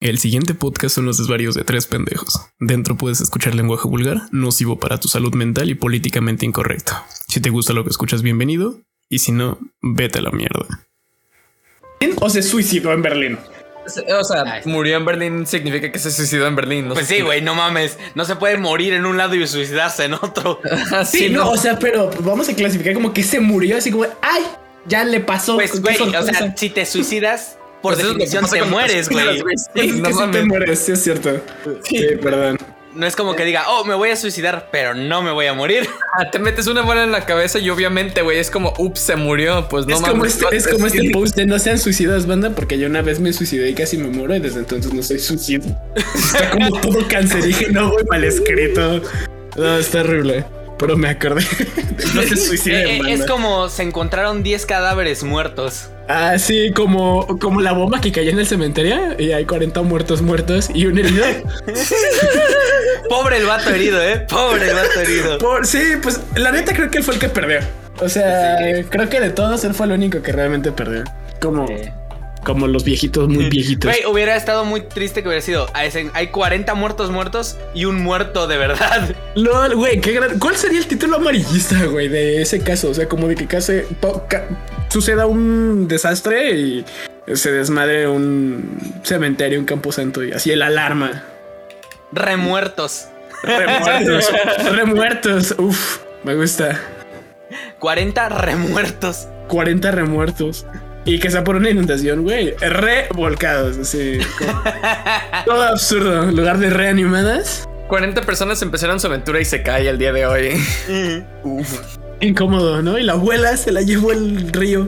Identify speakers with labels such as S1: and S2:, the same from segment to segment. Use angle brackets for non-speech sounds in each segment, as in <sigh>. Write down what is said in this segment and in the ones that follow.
S1: El siguiente podcast son los desvarios de tres pendejos. Dentro puedes escuchar lenguaje vulgar, nocivo para tu salud mental y políticamente incorrecto. Si te gusta lo que escuchas, bienvenido. Y si no, vete a la mierda.
S2: ¿O se suicidó en Berlín?
S3: O sea, murió en Berlín significa que se suicidó en Berlín.
S4: pues sí, güey, no mames. No se puede morir en un lado y suicidarse en otro. <laughs>
S2: sí, no, o sea, pero vamos a clasificar como que se murió así como, ay, ya le pasó.
S4: Pues, güey, o sea, si te suicidas, por pues definición te mueres, güey. <laughs>
S2: Sí, no te mueres, sí es cierto. Sí, perdón.
S4: No es como que diga, oh, me voy a suicidar, pero no me voy a morir. <laughs>
S3: Ah, te metes una bola en la cabeza y obviamente, güey, es como, ups, se murió. Pues no
S2: es Como este, es como este post de no sean suicidas, banda, porque yo una vez me suicidé y casi me muero y desde entonces no soy suicida. <laughs> Está como todo cancerígeno, güey, mal escrito. No, está horrible pero me acordé.
S4: no se suicide. Eh, es como se encontraron 10 cadáveres muertos.
S2: Ah, sí, como, como la bomba que cayó en el cementerio y hay 40 muertos muertos y un herido. <laughs>
S4: Pobre el vato herido, ¿eh? Pobre el vato herido.
S2: sí, pues la neta creo que él fue el que perdió. O sea, creo que de todos él fue el único que realmente perdió. Como... Como los viejitos, muy <laughs> viejitos.
S4: Güey, hubiera estado muy triste que hubiera sido. Hay 40 muertos muertos y un muerto de verdad. <laughs>
S2: LOL, güey, qué gran. ¿Cuál sería el título amarillista, güey, de ese caso? O sea, como de que case, suceda un desastre y se desmadre un cementerio, un camposanto y así el alarma.
S4: Remuertos.
S2: Remuertos. <laughs> remuertos. Uf, me gusta.
S4: 40 remuertos.
S2: 40 remuertos. Y que sea por una inundación, güey. Revolcados, así. <laughs> todo absurdo. En lugar de reanimadas.
S3: 40 personas empezaron su aventura y se cae el día de hoy.
S2: Uf. Incómodo, ¿no? Y la abuela se la llevó el río.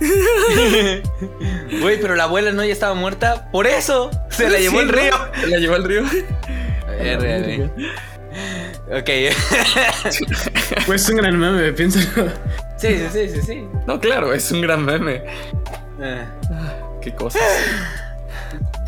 S2: <laughs>
S4: Güey, pero la abuela no ya estaba muerta. Por eso se la <laughs> llevó el río.
S3: Se la llevó el río.
S4: Ok.
S2: pues es un gran meme, piénsalo.
S4: Sí, sí, sí, sí, sí.
S3: No, claro, es un gran meme. Ah. Qué cosas.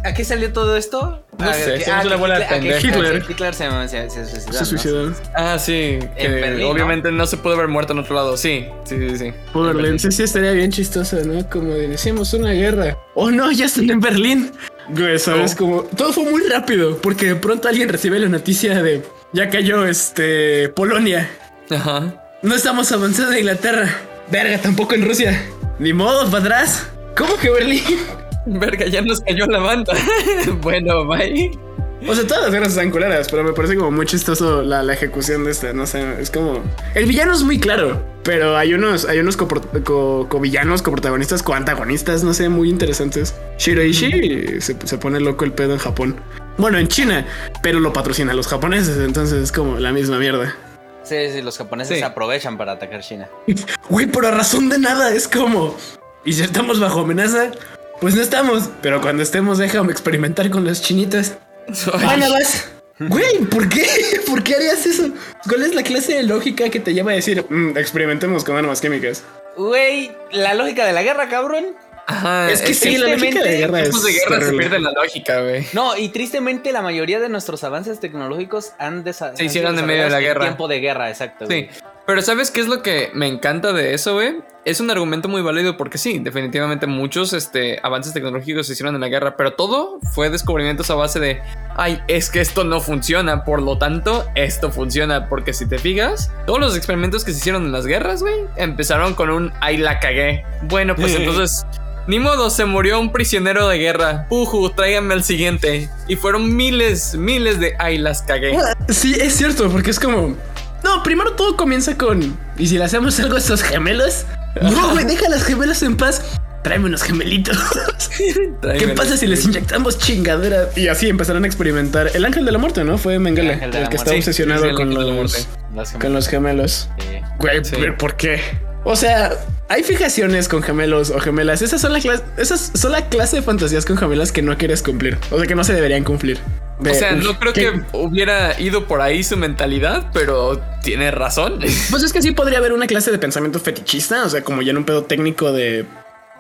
S4: ¿A qué salió todo esto?
S3: No sé, hacemos una bola de.
S4: Hitler. Hitler se, se, suicidó.
S2: Se suicidó.
S3: Ah, sí. Que obviamente ¿no? se pudo haber muerto en otro lado. Sí, sí, sí. sí.
S2: Por Berlín. Sí, sí, estaría bien chistoso, ¿no? Como decíamos una guerra. Oh, no, ya están en Berlín. Güey, ¿sabes? Oh. Como todo fue muy rápido. Porque de pronto alguien recibe la noticia de ya cayó este Polonia.
S3: Ajá.
S2: No estamos avanzando en Inglaterra. Verga, tampoco en Rusia. Ni modo, para atrás. ¿Cómo que Berlín?
S3: Verga, ya nos cayó la banda. <laughs> bueno, bye.
S2: O sea, todas las guerras están culeras, pero me parece como muy chistoso la, ejecución de este. No sé, es como. El villano es muy claro, pero hay unos, hay unos co-villanos, co-protagonistas, co-antagonistas, no sé, muy interesantes. Shiroishi se, se pone loco el pedo en Japón. Bueno, en China, pero lo patrocinan los japoneses, entonces es como la misma mierda.
S4: Sí, sí, los japoneses se aprovechan para atacar China.
S2: Güey, por razón de nada, es como. ¿Y si estamos bajo amenaza? Pues no estamos, pero cuando estemos, déjame experimentar con las chinitas. Ana, vas. Güey, ¿por qué? <laughs> ¿Por qué harías eso? ¿Cuál es la clase de lógica que te lleva a decir, mm, experimentemos con armas químicas?
S4: Güey, la lógica de la guerra, cabrón.
S2: Ajá, es que sí, la lógica de guerra, es
S3: de guerra se pierde la lógica, güey.
S4: No, y tristemente la mayoría de nuestros avances tecnológicos han.
S3: Se hicieron en medio de la guerra.
S4: tiempo de guerra, exacto.
S3: Sí. Pero ¿sabes qué es lo que me encanta de eso, güey? Es un argumento muy válido porque sí, definitivamente muchos este, avances tecnológicos se hicieron en la guerra, pero todo fue descubrimientos a base de, ay, es que esto no funciona, por lo tanto, esto funciona, porque si te fijas, todos los experimentos que se hicieron en las guerras, güey, empezaron con un, ay, la cagué. Bueno, pues entonces ni modo, se murió un prisionero de guerra. Puju, tráiganme al siguiente. Y fueron miles, miles de ay, las cagué.
S2: Sí, es cierto, porque es como. No, primero todo comienza con. ¿Y si le hacemos algo a esos gemelos? No, <laughs> güey, deja las gemelas en paz. Tráeme unos gemelitos. <laughs> ¿Qué pasa si les inyectamos chingadera? Y así empezaron a experimentar. El ángel de la muerte, ¿no? Fue Mengele, el, que está obsesionado con, los, con los gemelos. Güey, ¿por qué? O sea, hay fijaciones con gemelos o gemelas. Esas son, la clase, esas son la clase de fantasías con gemelas que no quieres cumplir. O sea, que no se deberían cumplir.
S3: o sea, no creo que hubiera ido por ahí su mentalidad, pero tiene razón. <laughs>
S2: Pues es que sí podría haber una clase de pensamiento fetichista, o sea, como ya en un pedo técnico de...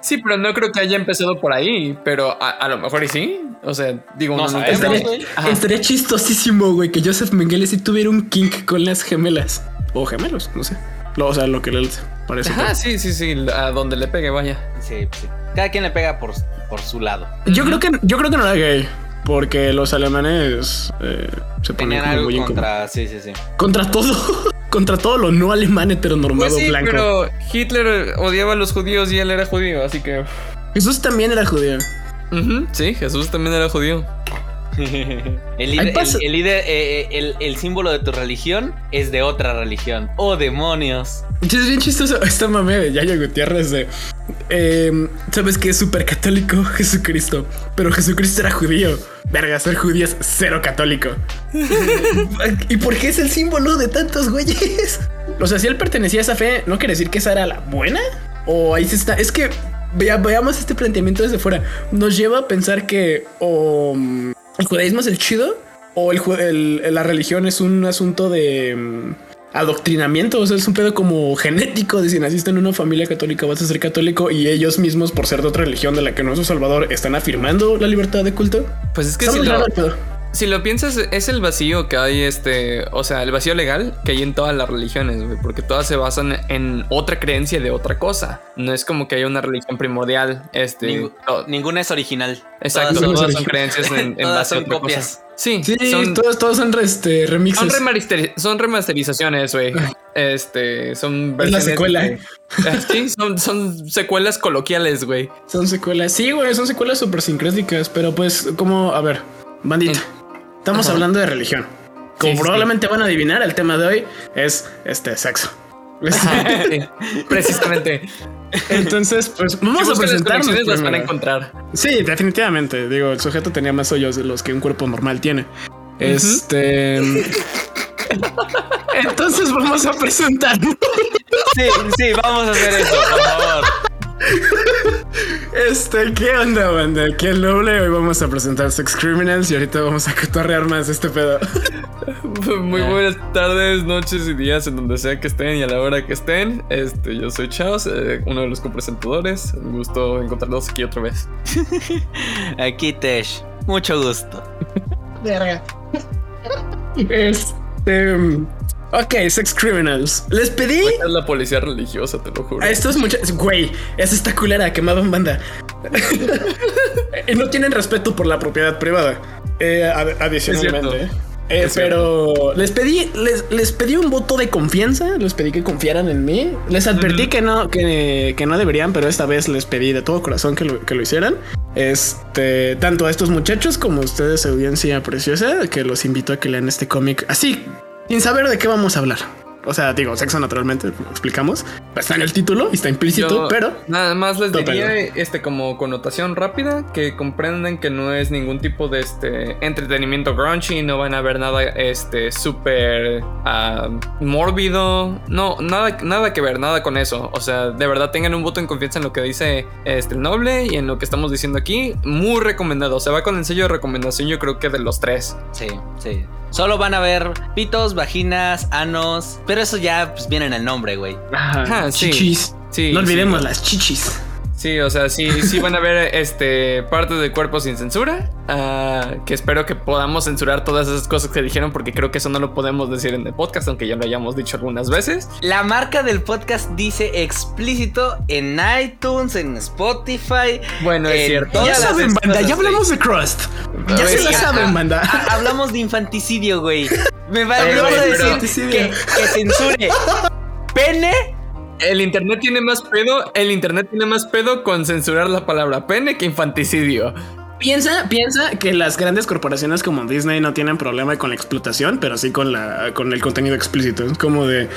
S3: Sí, pero no creo que haya empezado por ahí, pero a, lo mejor y sí. O sea, digo, no,
S2: no estaría, estaría, chistosísimo, güey, que Joseph Mengele sí tuviera un kink con las gemelas. O gemelos, no sé. O sea, lo que le parece.
S3: Ah, sí, sí, sí, a donde le pegue, vaya.
S4: Sí, sí. Cada quien le pega por, por su lado.
S2: Yo creo que yo creo que no era gay. Porque los alemanes eh, se ponen
S4: Tenían algo
S2: muy
S4: contra. Sí, sí, sí.
S2: Contra todo. <laughs> contra todo lo no alemán heteronormado
S3: Pues sí,
S2: blanco.
S3: pero Hitler odiaba a los judíos y él era judío, así que.
S2: Jesús también era judío.
S3: Ujú, sí, Jesús también era judío. <laughs>
S4: El, líder-
S2: pasa-
S4: el- el líder, eh, el, el símbolo de tu religión es de otra religión. ¡Oh, demonios!
S2: Es bien chistoso esta mame de Yaya Gutiérrez de... eh, ¿Sabes qué es súper católico? <laughs> Jesucristo. Pero Jesucristo era judío. Verga, ser judío es cero católico. <laughs> ¿Y por qué es el símbolo de tantos güeyes? O sea, si él pertenecía a esa fe, ¿no quiere decir que esa era la buena? O ahí se está... Es que vea- veamos este planteamiento desde fuera. Nos lleva a pensar que el judaísmo es el chido o el, la religión es un asunto de... mm, adoctrinamiento, o sea, es un pedo como genético de si naciste en una familia católica vas a ser católico y ellos mismos por ser de otra religión de la que no es su salvador están afirmando la libertad de culto.
S3: Pues es que si lo. Si lo piensas, es el vacío que hay, este. O sea, el vacío legal que hay en todas las religiones, güey. Porque todas se basan en otra creencia de otra cosa. No es como que haya una religión primordial. Este.
S4: Ninguna es original.
S3: exacto,
S2: son
S3: todas son creencias en, en <laughs>
S4: Todas
S3: base a
S4: son
S3: otra
S4: copias.
S3: cosa. Sí,
S2: Sí,
S3: son,
S2: todos, todos son este, remixes.
S3: son, remasteriz- son remasterizaciones, güey. <laughs> Este, son
S2: Es la secuela.
S3: de- Sí, son, son secuelas coloquiales, güey.
S2: Son secuelas. Sí, güey, son secuelas súper sincréticas, pero pues como, a ver, bandita, estamos
S3: Ajá.
S2: hablando de religión. Como
S3: Sí, sí,
S2: probablemente van a adivinar, el tema de hoy es este sexo. <laughs>
S3: Precisamente.
S2: Entonces, pues vamos a presentarnos.
S3: las van a encontrar.
S2: Sí, definitivamente. Digo, el sujeto tenía más hoyos de los que un cuerpo normal tiene. Este. Entonces vamos a presentar.
S4: Sí, sí, vamos a hacer eso, por favor.
S2: Este, ¿qué onda, banda? Qué noble. Hoy vamos a presentar Sex Criminals y ahorita vamos a cotorrear más este pedo. <laughs>
S3: Muy buenas tardes, noches y días en donde sea que estén y a la hora que estén. Este, yo soy Chaos, eh, uno de los copresentadores. Un gusto encontrarlos aquí otra vez. <laughs>
S4: Aquí, Tesh. Mucho gusto.
S2: Verga. <laughs> Este. Ok, Sex Criminals. Les pedí
S3: Es la policía religiosa, te lo juro.
S2: a estos muchachos. Güey, esa está culera, quemaban banda. <laughs> y no tienen respeto por la propiedad privada. Eh, ad- adicionalmente.
S3: Es
S2: eh.
S3: Es
S2: pero les pedí, les, les pedí un voto de confianza, les pedí que confiaran en mí. Les advertí que no, que, que no deberían, pero esta vez les pedí de todo corazón que lo, que lo hicieran. Este, tanto a estos muchachos como a ustedes, audiencia preciosa, que los invito a que lean este cómic así, sin saber de qué vamos a hablar. O sea, digo, sexo naturalmente, lo explicamos. Está en el título y está implícito,
S3: Yo
S2: pero
S3: Nada más les diría, este, como connotación rápida, que comprendan que no es ningún tipo de este entretenimiento grungy, no van a ver nada este súper ah, mórbido, no, nada, nada que ver, nada con eso. O sea, de verdad tengan un voto en confianza en lo que dice este el noble y en lo que estamos diciendo aquí. Muy recomendado. Se va con el sello de recomendación, yo creo que de los tres.
S4: Sí, sí. Solo van a ver pitos, vaginas, anos. Pero eso ya pues, viene en el nombre, güey.
S3: Ajá, sí.
S2: chichis.
S3: Sí,
S2: no
S3: sí.
S2: olvidemos las chichis.
S3: Sí, o sea, sí, sí van a ver este partes del cuerpo sin censura. ah, que espero que podamos censurar todas esas cosas que dijeron, porque creo que eso no lo podemos decir en el podcast, aunque ya lo hayamos dicho algunas veces.
S4: La marca del podcast dice explícito en iTunes, en Spotify.
S3: Bueno, es cierto.
S2: Ya saben, banda, ya hablamos de Crust. Ya
S3: ver,
S2: se la saben,
S4: ah,
S2: banda.
S4: Ah, Hablamos de infanticidio, güey. Me va a decir que, que censure <laughs> pene.
S3: El internet tiene más pedo, el internet tiene más pedo con censurar la palabra pene que infanticidio.
S2: Piensa, piensa que las grandes corporaciones como Disney no tienen problema con la explotación, pero sí con la con el contenido explícito. Es como de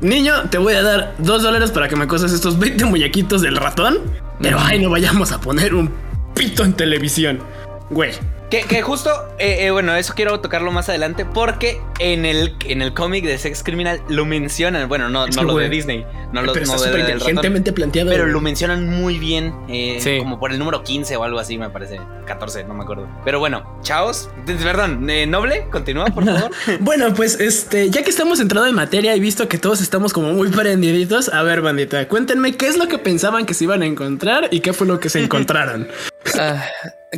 S2: niño, te voy a dar dos dólares para que me coses estos 20 muñequitos del ratón, pero ay, no vayamos a poner un pito en televisión. Güey,
S4: Que, que justo, eh, eh, bueno, eso quiero tocarlo más adelante porque en el, en el cómic de Sex Criminal lo mencionan. Bueno, no, no lo de Disney, no lo
S2: pero
S4: no
S2: está
S4: de- ratón.
S2: inteligentemente planteado.
S4: Pero lo mencionan muy bien, eh,
S3: Sí.
S4: como por el número 15 o algo así, me parece. 14, no me acuerdo. Pero bueno, chaos. Perdón, eh, Noble, continúa, por favor. <laughs>
S2: Bueno, pues este, ya que estamos entrando en materia y visto que todos estamos como muy prendiditos, a ver, bandita, cuéntenme qué es lo que pensaban que se iban a encontrar y qué fue lo que se <laughs> encontraron.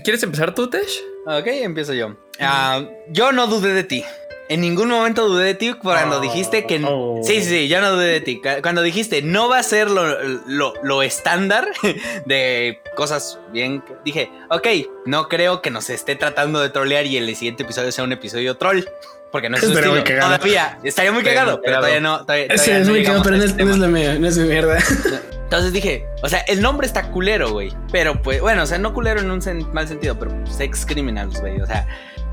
S3: ¿Quieres empezar tú, Tesh?
S4: ok, empiezo yo. Ah, yo no dudé de ti. En ningún momento dudé de ti cuando
S2: Oh,
S4: dijiste que...
S2: oh.
S4: Sí, sí, sí, yo no dudé de ti. Cu- Cuando dijiste no va a ser lo, lo- lo estándar <laughs> de cosas bien... Dije, ok, no creo que nos esté tratando de trolear y el siguiente episodio sea un episodio troll. Porque no es
S2: Estaría muy cagado.
S4: Todavía, estaría muy cagado, pero
S3: cagado.
S4: todavía no. Todavía,
S2: Sí,
S4: todavía
S2: es
S4: no
S2: muy cagado, pero no es,
S4: ese
S2: no es
S4: tema.
S2: la mía, no es mi mierda. <laughs>
S4: Entonces dije, o sea, el nombre está culero, güey. Pero pues, bueno, o sea, no culero en un sen- mal sentido, pero sex criminals, güey. O sea,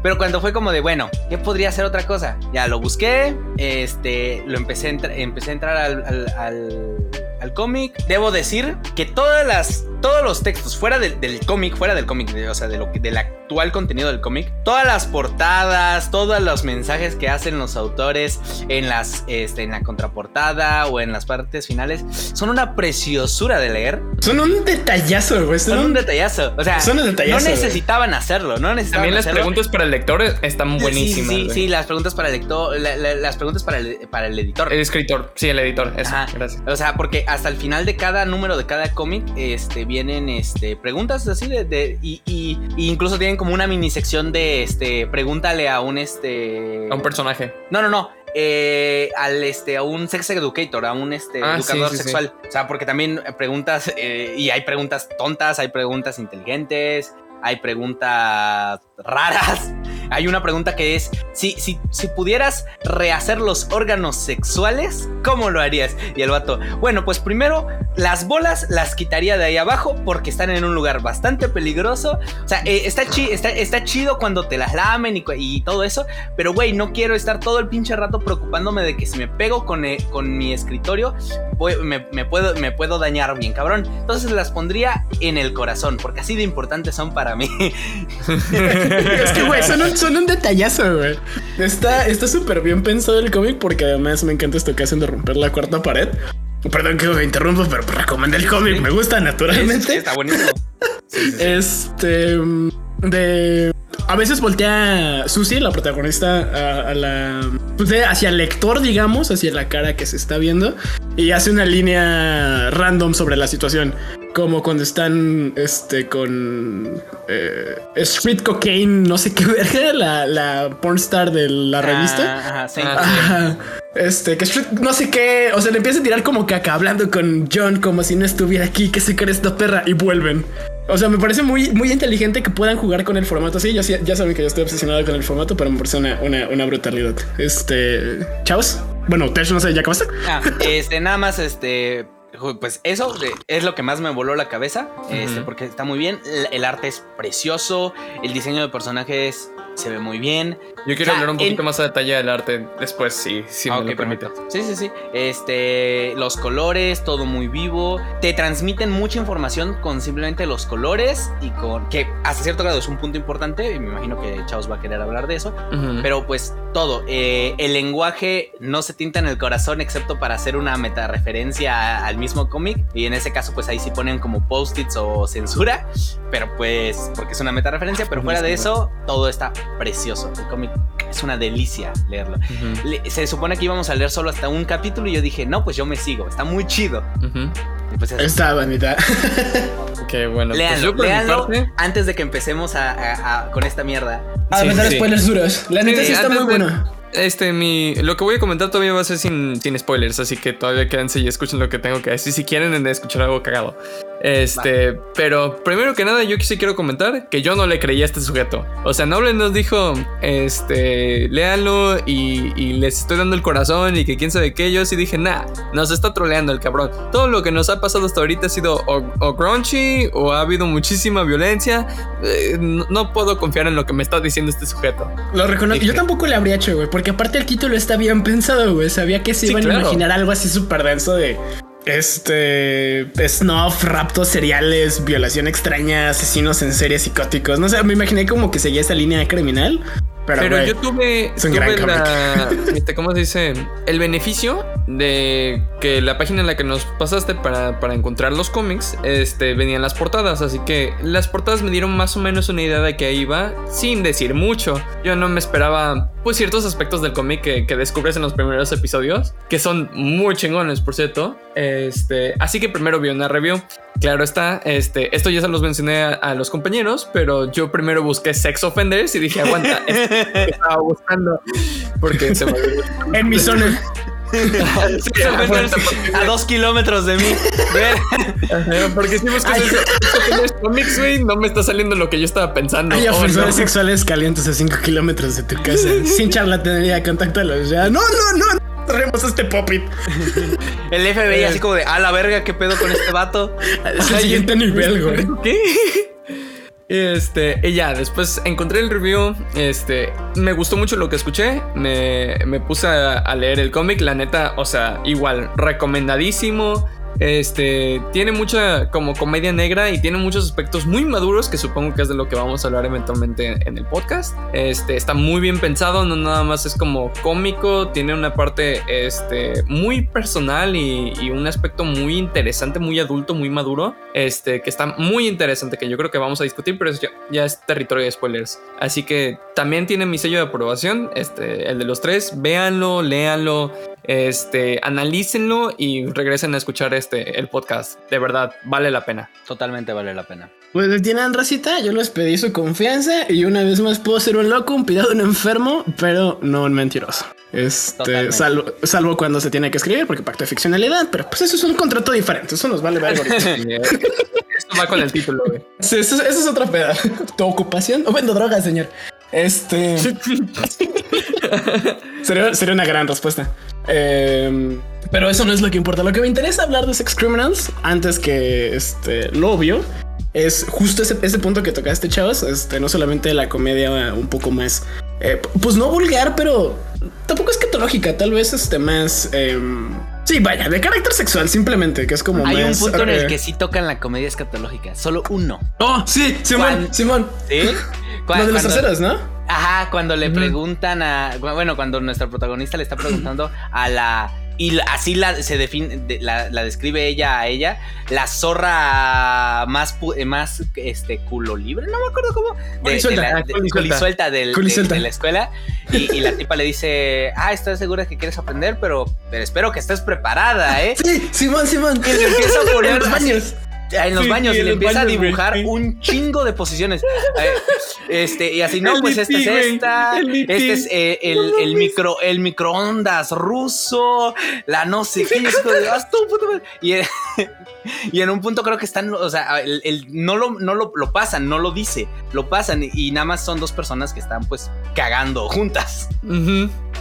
S4: pero cuando fue como de, bueno, ¿qué podría ser otra cosa? Ya lo busqué, este, lo empecé a, entra- empecé a entrar al, al, al- al cómic. Debo decir que todas las, todos los textos fuera del, del cómic, fuera del cómic, de- o sea, de lo que, del actual contenido del cómic, todas las portadas, todos los mensajes que hacen los autores en las, este, en la contraportada o en las partes finales, son una preciosura de leer.
S2: Son un detallazo, güey.
S4: Son
S2: Son
S4: un detallazo. O sea,
S2: Son un detallazo,
S4: no
S2: güey.
S4: necesitaban hacerlo, no necesitaban
S3: También las
S4: hacerlo.
S3: preguntas para el lector están buenísimas.
S4: Sí, sí, sí, las preguntas para el lector, la- la- las preguntas para el, para el editor.
S3: El escritor, sí, el editor, eso,
S4: Ajá.
S3: gracias.
S4: O sea, porque hasta el final de cada número de cada cómic, este, vienen, este, preguntas así de, de- y, y- y incluso tienen como una mini sección de, este, pregúntale a un, este,
S3: A un personaje.
S4: no, no, no. eh, al este a un sex educator, a un este
S3: Ah,
S4: educador
S3: sí, sí,
S4: sexual. O sea, porque también preguntas eh, y hay preguntas tontas, hay preguntas inteligentes, hay preguntas raras. Hay una pregunta que es si, si, si pudieras rehacer los órganos sexuales, ¿cómo lo harías? Y el vato, bueno, pues primero las bolas las quitaría de ahí abajo porque están en un lugar bastante peligroso. O sea, eh, está, chi- está, está chido cuando te las lamen y, y todo eso, pero güey, no quiero estar todo el pinche rato preocupándome de que si me pego con, eh, con mi escritorio, voy- me, me puedo, me puedo dañar bien, cabrón. Entonces las pondría en el corazón, porque así de importantes son para mí. <laughs> <laughs>
S2: Es que, güey, son un, son un detallazo, güey. Está está súper bien pensado el cómic porque además me encanta esto que hacen de romper la cuarta pared. Perdón que me interrumpo, pero recomiendo el cómic. Me gusta naturalmente.
S4: Está buenísimo.
S2: Este. mm, De. A veces voltea Susie, la protagonista, a, a la. Pues de- hacia el lector, digamos, hacia la cara que se está viendo. Y hace una línea random sobre la situación. Como cuando están este con eh, Street Cocaine, no sé qué <laughs> verga, la, la pornstar de la revista.
S4: Ah, ajá, sí.
S2: Ajá. Este, que Street- no sé qué, o sea, le empieza a tirar como caca hablando con John como si no estuviera aquí, que se cree esta perra y vuelven. O sea, me parece muy, muy inteligente que puedan jugar con el formato así. Ya, ya saben que yo estoy obsesionado con el formato, pero me parece una, una, una brutalidad. Este, chavos. Bueno, Tesh, no sé, ¿ya acabaste?
S4: Ah, este, nada más, este. Pues eso es lo que más me voló la cabeza. Este, porque está muy bien. El, el arte es precioso. El diseño de personajes se ve muy bien.
S3: Yo quiero
S4: O sea,
S3: hablar un poquito más a detalle del arte después, si, si
S4: Ah,
S3: me lo permite.
S4: Sí, sí, sí. Este, los colores, todo muy vivo. Te transmiten mucha información con simplemente los colores y con que hasta cierto grado es un punto importante. Y me imagino que Chaos va a querer hablar de eso. Pero pues todo, eh, el lenguaje no se tinta en el corazón excepto para hacer una metareferencia a- al mismo cómic y en ese caso pues ahí sí ponen como post-its o censura, pero pues porque es una metareferencia, pero fuera de eso todo está precioso, el cómic es una delicia leerlo. Le- se supone que íbamos a leer solo hasta un capítulo y yo dije, no, pues yo me sigo, está muy chido.
S3: Ujú.
S4: Y pues.
S2: Está bonita.
S3: Ok, <laughs> bueno. pues
S4: léanlo
S3: parte.
S4: antes de que empecemos a- a- a- con esta mierda.
S2: A
S3: Sí, sí.
S2: spoilers duros. La neta
S3: Sí,
S2: sí está muy
S3: de-
S2: buena.
S3: Este, mi. Lo que voy a comentar todavía va a ser sin, sin spoilers, así que todavía quédense y escuchen lo que tengo que decir si quieren escuchar algo cagado. Este, pero primero que nada, yo sí quiero comentar que yo no le creía a este sujeto. O sea, Noble nos dijo, este, léanlo y, y les estoy dando el corazón y que quién sabe qué. Yo sí dije, nah, nos está troleando el cabrón. Todo lo que nos ha pasado hasta ahorita ha sido o, o grungy o ha habido muchísima violencia. Eh, no, no puedo confiar en lo que me está diciendo este sujeto.
S2: Lo reconozco. Yo tampoco le habría hecho, güey, porque aparte el título está bien pensado, güey. Sabía que se
S3: Sí,
S2: iban
S3: claro.
S2: a imaginar algo así súper denso de este snuff, raptos seriales, violación extraña, asesinos en serie psicóticos. No sé, me imaginé como que seguía esa línea criminal. Pero,
S3: Pero
S2: güey,
S3: yo tuve, tuve la, <laughs> este, ¿cómo se dice? El beneficio de que la página en la que nos pasaste para, para encontrar los cómics, este, venían las portadas. Así que las portadas me dieron más o menos una idea de que ahí iba, sin decir mucho. Yo no me esperaba, pues, ciertos aspectos del cómic que, que descubres en los primeros episodios, que son muy chingones, por cierto. Este, así que primero vi una review. Claro está, este, esto ya se los mencioné a, a los compañeros, pero yo primero busqué sex offenders y dije, aguanta, <laughs> estaba buscando porque se me
S2: En mi zona.
S3: Sí, porque-
S4: a dos kilómetros de mí.
S3: Porque si buscas
S2: Ay.
S3: güey, no me está saliendo lo que yo estaba pensando.
S2: Hay
S3: Oh,
S2: ofensores
S3: no.
S2: sexuales calientes a 5 kilómetros de tu casa. Sin charlatanería, contáctalos ya. No, no, no. no Traemos este pop-it.
S4: El FBI así como de, a la verga, ¿qué pedo con este vato?
S2: Es el siguiente nivel, güey.
S3: ¿Qué? Este, y ya, después encontré el review. Este, me gustó mucho lo que escuché. Me, me puse a, a leer el cómic. La neta, o sea, igual, recomendadísimo. Este, tiene mucha como comedia negra y tiene muchos aspectos muy maduros que supongo que es de lo que vamos a hablar eventualmente en el podcast. Este, está muy bien pensado, no nada más es como cómico, tiene una parte este, muy personal y, un aspecto muy interesante, muy adulto, muy maduro, este, que está muy interesante, que yo creo que vamos a discutir, pero ya, ya es territorio de spoilers. Así que también tiene mi sello de aprobación, este, el de los tres, véanlo, léanlo, este, analícenlo y regresen a escuchar este, el podcast. De verdad, vale la pena.
S4: Totalmente vale la pena.
S2: Pues tienen racita, yo les pedí su confianza y una vez más puedo ser un loco, un pirado, un enfermo, pero no un mentiroso. Este, salvo, salvo cuando se tiene que escribir, porque pacto de ficcionalidad, pero pues eso es un contrato diferente, eso nos vale ver ahorita. <laughs>
S3: Esto va con el título, güey.
S2: Sí, eso, eso es otra peda. ¿Tu ocupación? O vendo drogas, señor. Este. <laughs> sería, sería una gran respuesta. Eh, pero eso no es lo que importa. Lo que me interesa hablar de Sex Criminals, antes que este, lo obvio, es justo ese, ese punto que tocaste, chavos. Este, no solamente la comedia un poco más, eh, pues no vulgar, pero tampoco escatológica. Tal vez este más. em, sí, vaya, de carácter sexual, simplemente, que es como
S4: Hay un punto en
S2: eh,
S4: el que sí tocan la comedia escatológica. Solo uno.
S2: Oh, sí, Simón,
S4: ¿Cuál?
S2: Simón.
S4: ¿Sí? Cu- <laughs>
S2: Lo de los
S4: cuando-
S2: terceros, ¿no?
S4: Ajá, cuando le preguntan a. Bueno, cuando nuestra protagonista le está preguntando a la. Y así la, se define, de- la, la describe ella a ella, la zorra más, más este, culo libre, no me acuerdo cómo. De, la-
S3: ah,
S4: de- del- la escuela. Y, y la tipa le dice: Ah, ¿estás segura que quieres aprender? Pero, pero espero que estés preparada, ¿eh?
S2: Sí, Simón, Simón.
S4: Y le empieza a poner así-. En los
S3: Sí,
S4: baños
S3: sí,
S4: y le empieza a dibujar un chingo de posiciones. Eh, este, y así, no,
S3: El
S4: pues esta es esta. Este es eh, el, el micro, el microondas ruso, la no sé qué. <laughs> y y, en un punto creo que están, o sea, el, el- no, lo, no lo, lo pasan, no lo dice, lo pasan y, nada más son dos personas que están pues cagando juntas.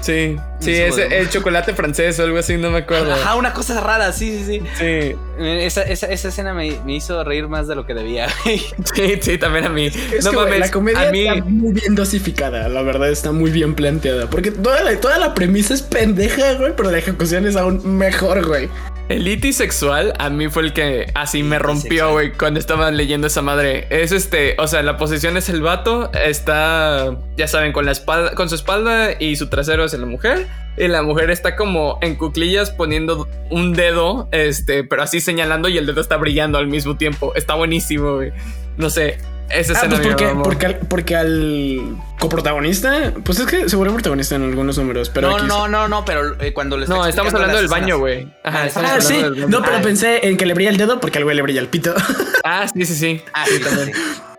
S3: Sí, sí, es el chocolate francés o algo así, no me acuerdo.
S4: Ajá, una cosa rara, sí, sí, sí.
S3: Sí,
S4: Esa, esa, esa escena me, me hizo reír más de lo que debía. güey. <laughs>
S3: sí, sí, también a mí.
S2: Es
S3: no
S2: que,
S3: mames,
S2: la comedia
S3: a mí.
S2: está muy bien dosificada, la verdad está muy bien planteada. Porque toda la, toda la premisa es pendeja, güey, pero la ejecución es aún mejor, güey.
S3: El iti sexual a mí fue el que así me rompió,
S4: sexual.
S3: güey, cuando estaba leyendo esa madre. Es este, o sea, la posición es el vato, está, ya saben, con la espalda, con su espalda y su trasero es la mujer. Y la mujer está como en cuclillas poniendo un dedo, este, pero así señalando y el dedo está brillando al mismo tiempo. Está buenísimo, güey. No sé, esa
S2: Ah,
S3: escena
S2: pues
S3: me
S2: porque, porque, al, porque al coprotagonista, pues es que se vuelve protagonista en algunos números, pero
S4: no,
S2: aquí-
S4: no, no, no, pero eh, cuando le está
S3: No, estamos
S4: explicando
S3: hablando del baño, güey. Ajá,
S4: Ah,
S2: Ah, sí, no, pero
S3: Ah,
S2: pensé en que le brilla el dedo porque al güey le brilla el pito. <laughs>
S3: Ah, sí, sí, sí.
S4: Ah, sí.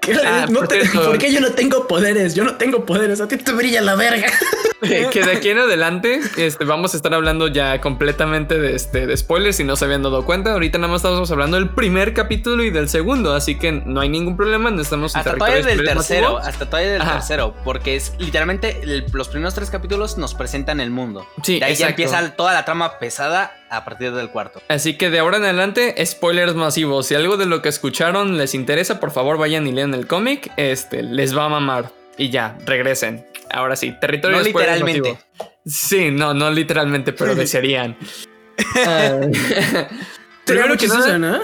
S2: ¿Qué?
S3: Ah,
S2: no
S3: por
S2: te-. ¿Por qué yo no tengo poderes? Yo no tengo poderes, a ti te brilla la verga.
S3: Que <laughs> que de aquí en adelante este, vamos a estar hablando ya completamente de, este, de spoilers si no se habían dado cuenta. Ahorita nada más estamos hablando del primer capítulo y del segundo, así que no hay ningún problema. No estamos
S4: Hasta todavía del tercero,
S3: masivo.
S4: hasta todavía del
S3: Ajá.
S4: tercero, porque es literalmente el- los primeros tres capítulos nos presentan el mundo.
S3: Sí,
S4: de ahí ya empieza toda la trama pesada a partir del cuarto.
S3: Así que de ahora en adelante, spoilers masivos. Si algo de lo que escucharon les interesa, por favor vayan y lean el cómic. Este, les va a mamar. Y ya, regresen. Ahora sí, territorio
S4: No literalmente.
S3: Sí, no, no literalmente, pero desearían. Ah, <laughs>
S2: Primero
S3: que nada,
S2: ¿no?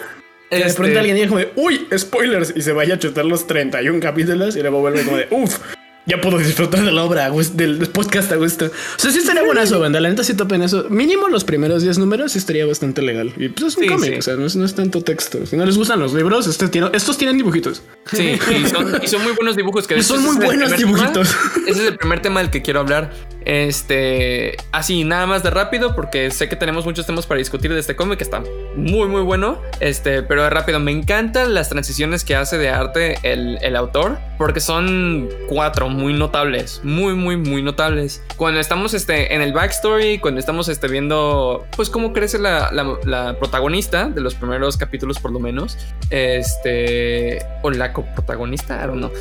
S2: Que de
S3: este-
S2: pronto alguien diga como de, uy, spoilers, y se vaya a chutar los 31 capítulos y luego vuelve como de, uff, ya puedo disfrutar de la obra, del podcast a gusto. O sea, sí estaría buenazo, banda. La neta sí topen eso. Mínimo los primeros 10 números sí estaría bastante legal. Y pues es un
S3: Sí,
S2: cómic,
S3: sí.
S2: o sea, no es, no es tanto texto. Si no les gustan los libros, este estos tienen dibujitos.
S3: Sí, y son, y son muy buenos dibujos que <laughs>
S2: Y son muy buenos
S3: tema.
S2: dibujitos.
S3: ese es el primer tema del que quiero hablar. Este, así, nada más de rápido, porque sé que tenemos muchos temas para discutir de este cómic, que está muy, muy bueno. Este, pero de rápido, me encantan las transiciones que hace de arte el, el autor, porque son cuatro muy notables, muy, muy, muy notables. Cuando estamos este, en el backstory, cuando estamos este, viendo, pues, cómo crece la, la, la protagonista de los primeros capítulos, por lo menos, este, o la coprotagonista, I don't know.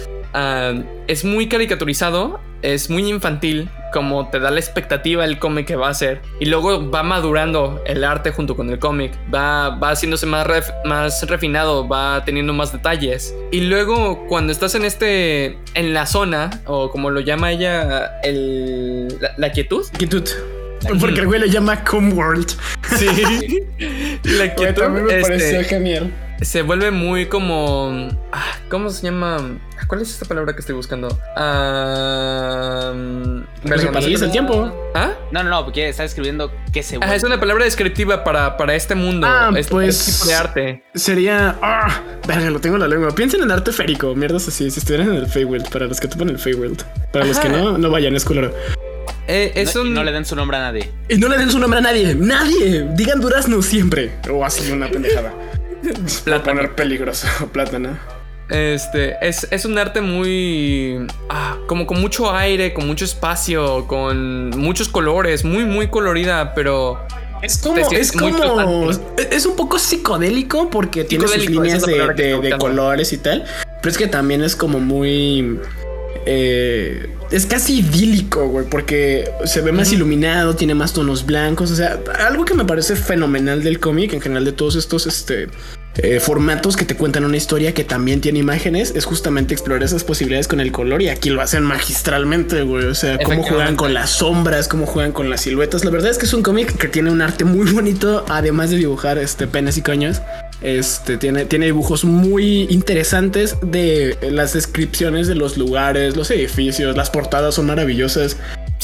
S3: Es muy caricaturizado, es muy infantil, como te da la expectativa el cómic que va a ser. Y luego va madurando el arte junto con el cómic, va, va haciéndose más, ref- más refinado, va teniendo más detalles. Y luego cuando estás en este, en la zona, o como lo llama ella, el, la, la quietud.
S2: Quietud. Porque el güey le llama Comworld.
S3: Sí. <laughs> la quietud.
S2: también me
S3: este,
S2: pareció genial.
S3: Se vuelve muy como. ah, ¿Cómo se llama? ¿Cuál es esta palabra que estoy buscando? Ah,
S2: Pues
S3: verga, no sé
S2: paraliza el tiempo.
S3: ¿Ah?
S4: No, no, no, porque está escribiendo que se
S3: Ajá, es una palabra descriptiva para, para este mundo.
S2: Ah,
S3: este
S2: pues-
S3: tipo de arte.
S2: Sería. Ah, verga, lo tengo en la lengua. Piensen en arte férico, mierdas así. Si estuvieran en el Feywild, para los que topan el Feywild. Para los que no, no vayan, es culero.
S3: Eh, es
S4: no, y
S3: un.
S4: no le den su nombre a nadie.
S2: Y no le den su nombre a nadie. ¡Nadie! Digan durazno siempre. O así una pendejada. Para poner peligroso. <laughs> Plátano.
S3: Este, es, es un arte muy. ah, como con mucho aire, con mucho espacio, con muchos colores, muy, muy colorida, pero.
S2: Es como, es como, es un poco psicodélico porque tiene sus líneas de, de- de colores y tal. Pero es que también es como muy, eh, es casi idílico, güey, porque se ve más iluminado, tiene más tonos blancos. O sea, algo que me parece fenomenal del cómic, en general de todos estos, este, eh, formatos que te cuentan una historia que también tiene imágenes, es justamente explorar esas posibilidades con el color y aquí lo hacen magistralmente, güey. O sea, cómo juegan con las sombras, cómo juegan con las siluetas. La verdad es que es un cómic que tiene un arte muy bonito, además de dibujar este penes y coños. Este tiene, tiene dibujos muy interesantes de las descripciones de los lugares, los edificios, las portadas son maravillosas.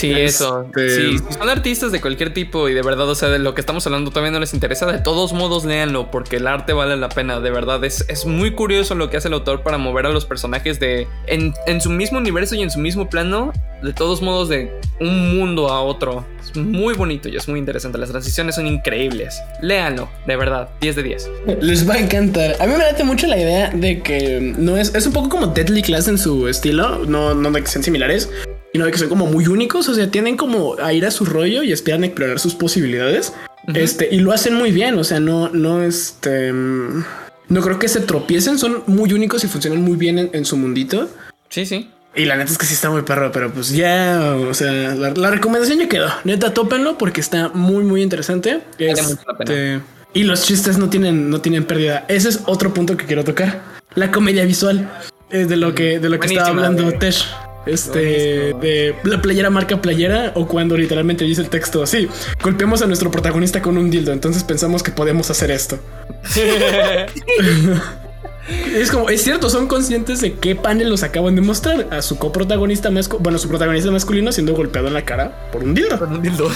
S3: Sí,
S2: Este-
S3: eso. Sí, si son artistas de cualquier tipo y de verdad, o sea, de lo que estamos hablando todavía no les interesa, de todos modos léanlo porque el arte vale la pena, de verdad. Es, es muy curioso lo que hace el autor para mover a los personajes de en, en su mismo universo y en su mismo plano, de todos modos, de un mundo a otro. Es muy bonito y es muy interesante. Las transiciones son increíbles. Léanlo, de verdad, 10 de 10.
S2: Les va a encantar. A mí me late mucho la idea de que no es, es un poco como Deadly Class en su estilo, no, no de que sean similares, sino de que son como muy únicos, o sea, tienen como a ir a su rollo y esperan a explorar sus posibilidades. Este, y lo hacen muy bien, o sea, no, no, este, mm, no creo que se tropiecen, son muy únicos y funcionan muy bien en, en su mundito.
S3: Sí, sí.
S2: Y la neta es que sí está muy perro, pero pues ya, o sea, la, la recomendación ya quedó. Neta, tópenlo porque está muy, muy interesante. Este, y los chistes no tienen, no tienen pérdida. Ese es otro punto que quiero tocar. La comedia visual. Es de lo que, de lo que estaba hablando. Tesh. Este de la playera marca playera o cuando literalmente dice el texto así golpeamos a nuestro protagonista con un dildo entonces pensamos que podemos hacer esto <laughs> es como es cierto son conscientes de qué panel los acaban de mostrar a su coprotagonista masculino bueno su protagonista masculino siendo golpeado en la cara por un dildo
S3: Un dildo.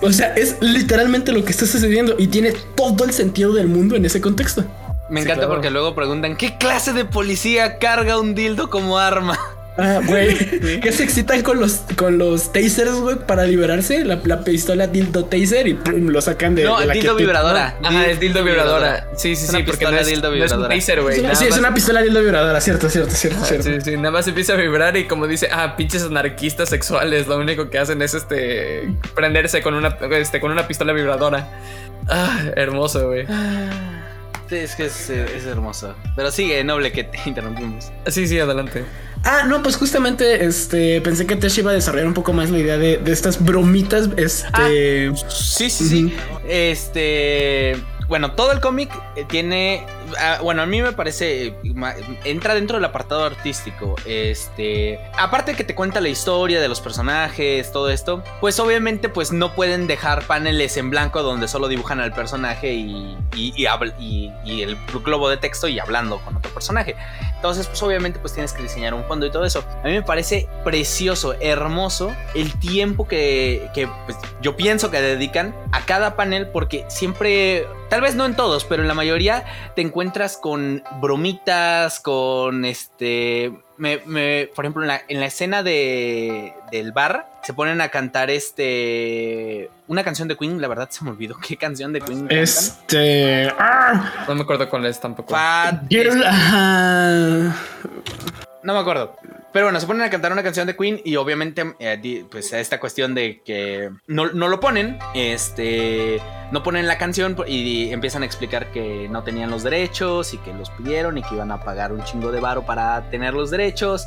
S2: o sea es literalmente lo que está sucediendo y tiene todo el sentido del mundo en ese contexto
S4: Me
S3: Sí,
S4: encanta
S3: claro.
S4: porque luego preguntan, ¿qué clase de policía carga un dildo como arma?
S2: Ah, güey. <laughs> que se excitan con los, con los tasers, güey, para liberarse. La, la pistola dildo taser y pum, lo sacan de,
S4: no,
S2: de la
S4: dildo vibradora.
S3: Ajá, es dildo vibradora. Sí, sí, sí,
S4: una
S3: porque no es,
S4: dildo
S3: no es un
S4: vibradora.
S3: taser, güey.
S2: Sí, es una pistola dildo vibradora, cierto, cierto, cierto, cierto.
S3: Sí, sí, nada más empieza a vibrar y como dice, ah, pinches anarquistas sexuales, lo único que hacen es este prenderse con una este con una pistola vibradora. Ah, hermoso, güey.
S4: Sí, es que es, es hermoso. Pero sigue, noble, que te <laughs> interrumpimos.
S3: Sí, sí, adelante.
S2: Ah, no, pues justamente este pensé que Tesh iba a desarrollar un poco más la idea de, de estas bromitas. Este.
S4: Sí, sí, sí. Este. Bueno, todo el cómic eh, tiene. ah, bueno, a mí me parece. eh, Entra dentro del apartado artístico. Este. Aparte que te cuenta la historia de los personajes, todo esto. Pues obviamente, pues no pueden dejar paneles en blanco donde solo dibujan al personaje y. Y- y el globo de texto y hablando con otro personaje. Entonces, pues obviamente, pues tienes que diseñar un fondo y todo eso. A mí me parece precioso, hermoso el tiempo que, que, pues, yo pienso que dedican a cada panel porque siempre, tal vez no en todos, pero en la mayoría te, encuentras con bromitas, con este. Me, me- por ejemplo, en la, en la escena de, del bar se ponen a cantar este. Una canción de Queen, la verdad se me olvidó qué canción de Queen.
S2: Este. ¡ah!
S3: No me acuerdo cuál es tampoco.
S4: Fat-. No me acuerdo. Pero bueno, se ponen a cantar una canción de Queen y obviamente, eh, pues esta cuestión de que no, no lo ponen, este, no ponen la canción y empiezan a explicar que no tenían los derechos y que los pidieron y que iban a pagar un chingo de varo para tener los derechos,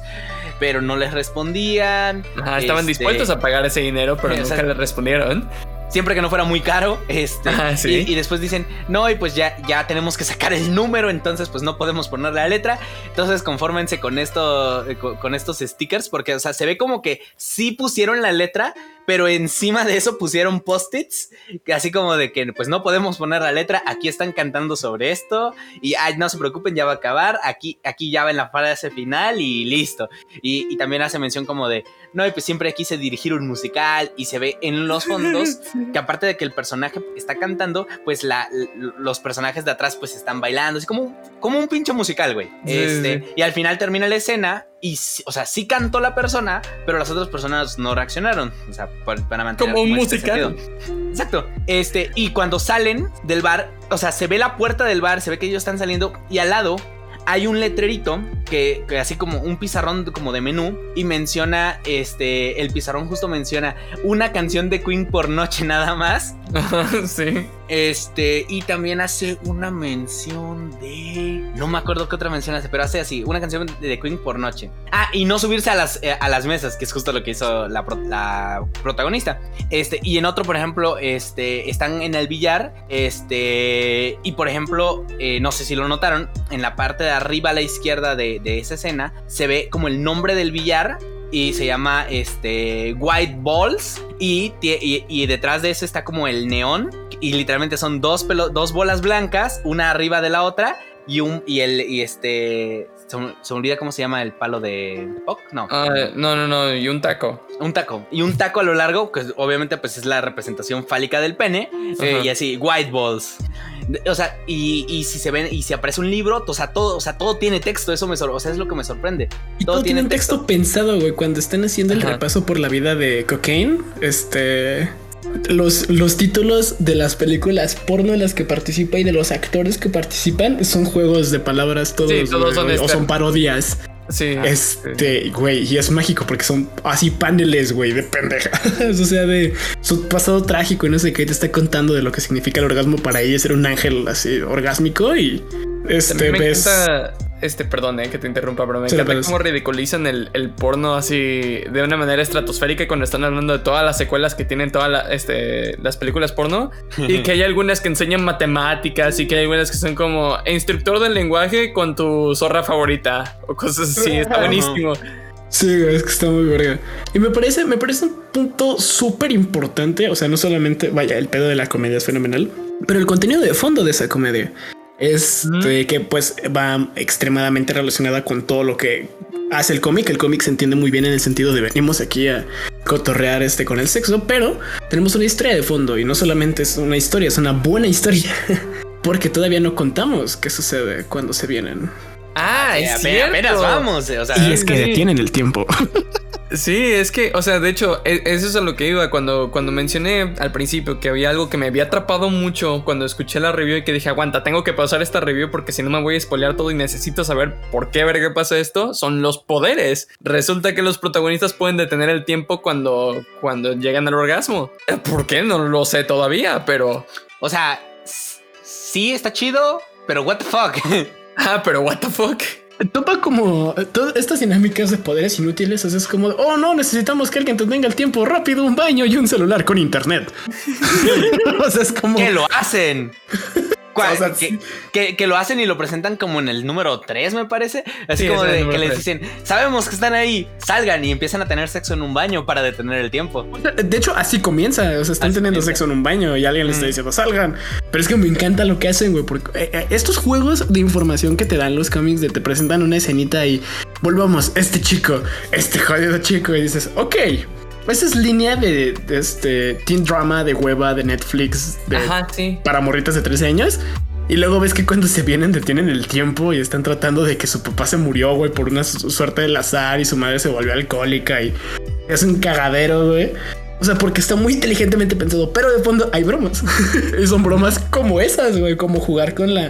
S4: pero no les respondían.
S3: Ajá, estaban
S4: Este,
S3: dispuestos a pagar ese dinero, pero nunca
S4: Exacto.
S3: le respondieron.
S4: siempre que no fuera muy caro, este,
S3: Ajá, sí.
S4: y, y después dicen, no, y pues ya, ya tenemos que sacar el número, entonces pues no podemos poner la letra, entonces confórmense con esto, eh, con, con estos stickers, porque, o sea, se ve como que sí pusieron la letra, pero encima de eso pusieron post-its, así como de que pues no podemos poner la letra, aquí están cantando sobre esto, y ay, no se preocupen, ya va a acabar, aquí, aquí ya va en la frase final y listo. Y, y también hace mención como de, no, y pues siempre quise dirigir un musical y se ve en los <laughs> fondos que aparte de que el personaje está cantando, pues la, los personajes de atrás pues están bailando, así como, un- como un pinche musical, güey.
S3: Sí,
S4: este,
S3: sí.
S4: Y al final termina la escena y, o sea, sí cantó la persona, pero las otras personas no reaccionaron, o sea, para, para mantener
S3: Como un
S4: este
S3: musical.
S4: sentido. Exacto. Este, y cuando salen del bar, o sea, se ve la puerta del bar, se ve que ellos están saliendo y al lado hay un letrerito que, que así como un pizarrón como de menú y menciona, este, el pizarrón justo menciona una canción de Queen por noche nada más. <laughs>
S3: sí.
S4: Este, y también hace una mención de. No me acuerdo qué otra mención hace, pero hace así: una canción de Queen por noche. Ah, y no subirse a las, eh, a las mesas, que es justo lo que hizo la, pro- la protagonista. Este, y en otro, por ejemplo, este, están en el billar. Este, y por ejemplo, eh, no sé si lo notaron, en la parte de arriba a la izquierda de, de esa escena se ve como el nombre del billar y se llama este White Balls y, y detrás de eso está como el neón y literalmente son dos, pelo- dos bolas blancas, una arriba de la otra y un y el y este se, se me olvida cómo se llama el palo de Puck, no,
S3: Ah, no, no, no, y un taco.
S4: un taco y un taco a lo largo, que obviamente pues es la representación fálica del pene eh, y así White Balls. O sea, y, y si se ven y si aparece un libro, o sea, todo, o sea, todo tiene texto, eso me o sea, es lo que me sorprende.
S2: Y
S4: Todo
S2: todo, tiene un texto, pensado, güey. Cuando están haciendo el repaso por la vida de Cocaine, este. Los, los títulos de las películas porno en las que participa y de los actores que participan son juegos de palabras todos,
S3: Sí, todos
S2: güey,
S3: son
S2: o
S3: este-
S2: son parodias.
S3: Sí.
S2: Este, güey, y es mágico porque son así paneles, güey, de pendejas. <laughs> O sea, de su pasado trágico y no sé qué te está contando de lo que significa el orgasmo para ella ser un ángel así orgásmico y este ves.
S3: encanta, este, perdón, eh, que te interrumpa, pero me
S2: Sí,
S3: encanta cómo ridiculizan el, el porno así de una manera estratosférica cuando están hablando de todas las secuelas que tienen todas la- este, las películas porno <laughs> y que hay algunas que enseñan matemáticas y que hay algunas que son como instructor del lenguaje con tu zorra favorita o cosas así, está buenísimo.
S2: Sí, es que está muy verga. Y me parece, me parece un punto súper importante. O sea, no solamente, vaya, el pedo de la comedia es fenomenal, pero el contenido de fondo de esa comedia es de que pues va extremadamente relacionada con todo lo que hace el cómic. El cómic se entiende muy bien en el sentido de venimos aquí a cotorrear este con el sexo, pero tenemos una historia de fondo y no solamente es una historia, es una buena historia. <laughs> Porque todavía no contamos qué sucede cuando se vienen.
S3: Ah,
S4: Eh,
S3: es
S4: apenas,
S3: cierto.
S4: apenas vamos, eh, o sea,
S2: Y es que detienen el tiempo. <laughs>
S3: Sí, es que, o sea, de hecho, e- eso es a lo que iba cuando, cuando mencioné al principio que había algo que me había atrapado mucho cuando escuché la review y que dije, aguanta, tengo que pausar esta review porque si no me voy a spoilear todo y necesito saber por qué verga pasa esto, son los poderes. Resulta que los protagonistas pueden detener el tiempo cuando, cuando llegan al orgasmo. Eh, ¿Por qué? No lo sé todavía, pero...
S4: O sea, sí está chido, pero what the fuck. <laughs>
S3: Ah, pero what the fuck.
S2: Topa como todas estas dinámicas de poderes inútiles. Es como, oh no, necesitamos que alguien te tenga el tiempo rápido, un baño y un celular con internet. <laughs> o sea, es como
S4: que lo hacen. <laughs> ¿Cuál?
S2: O sea,
S4: que,
S2: sí.
S4: que- que lo hacen y lo presentan como en el número 3, me parece. Así
S3: Sí,
S4: como de que les dicen, sabemos que están ahí, salgan y empiezan a tener sexo en un baño para detener el tiempo.
S2: De hecho, así comienza. O sea, están
S4: Así
S2: teniendo
S4: comienza.
S2: sexo en un baño y alguien les está
S4: Mm.
S2: diciendo salgan. Pero es que me encanta lo que hacen, güey, porque eh, eh, estos juegos de información que te dan los cómics de te presentan una escenita y volvamos, este chico, este jodido chico, y dices, ok. Esa es línea de, de este teen drama de hueva de Netflix de
S3: Ajá, sí.
S2: para morritas de 13 años. Y luego ves que cuando se vienen detienen el tiempo y están tratando de que su papá se murió, güey, por una suerte del azar y su madre se volvió alcohólica y es un cagadero, güey. O sea, porque está muy inteligentemente pensado, pero de fondo hay bromas. <laughs> y son bromas como esas, güey, como jugar con la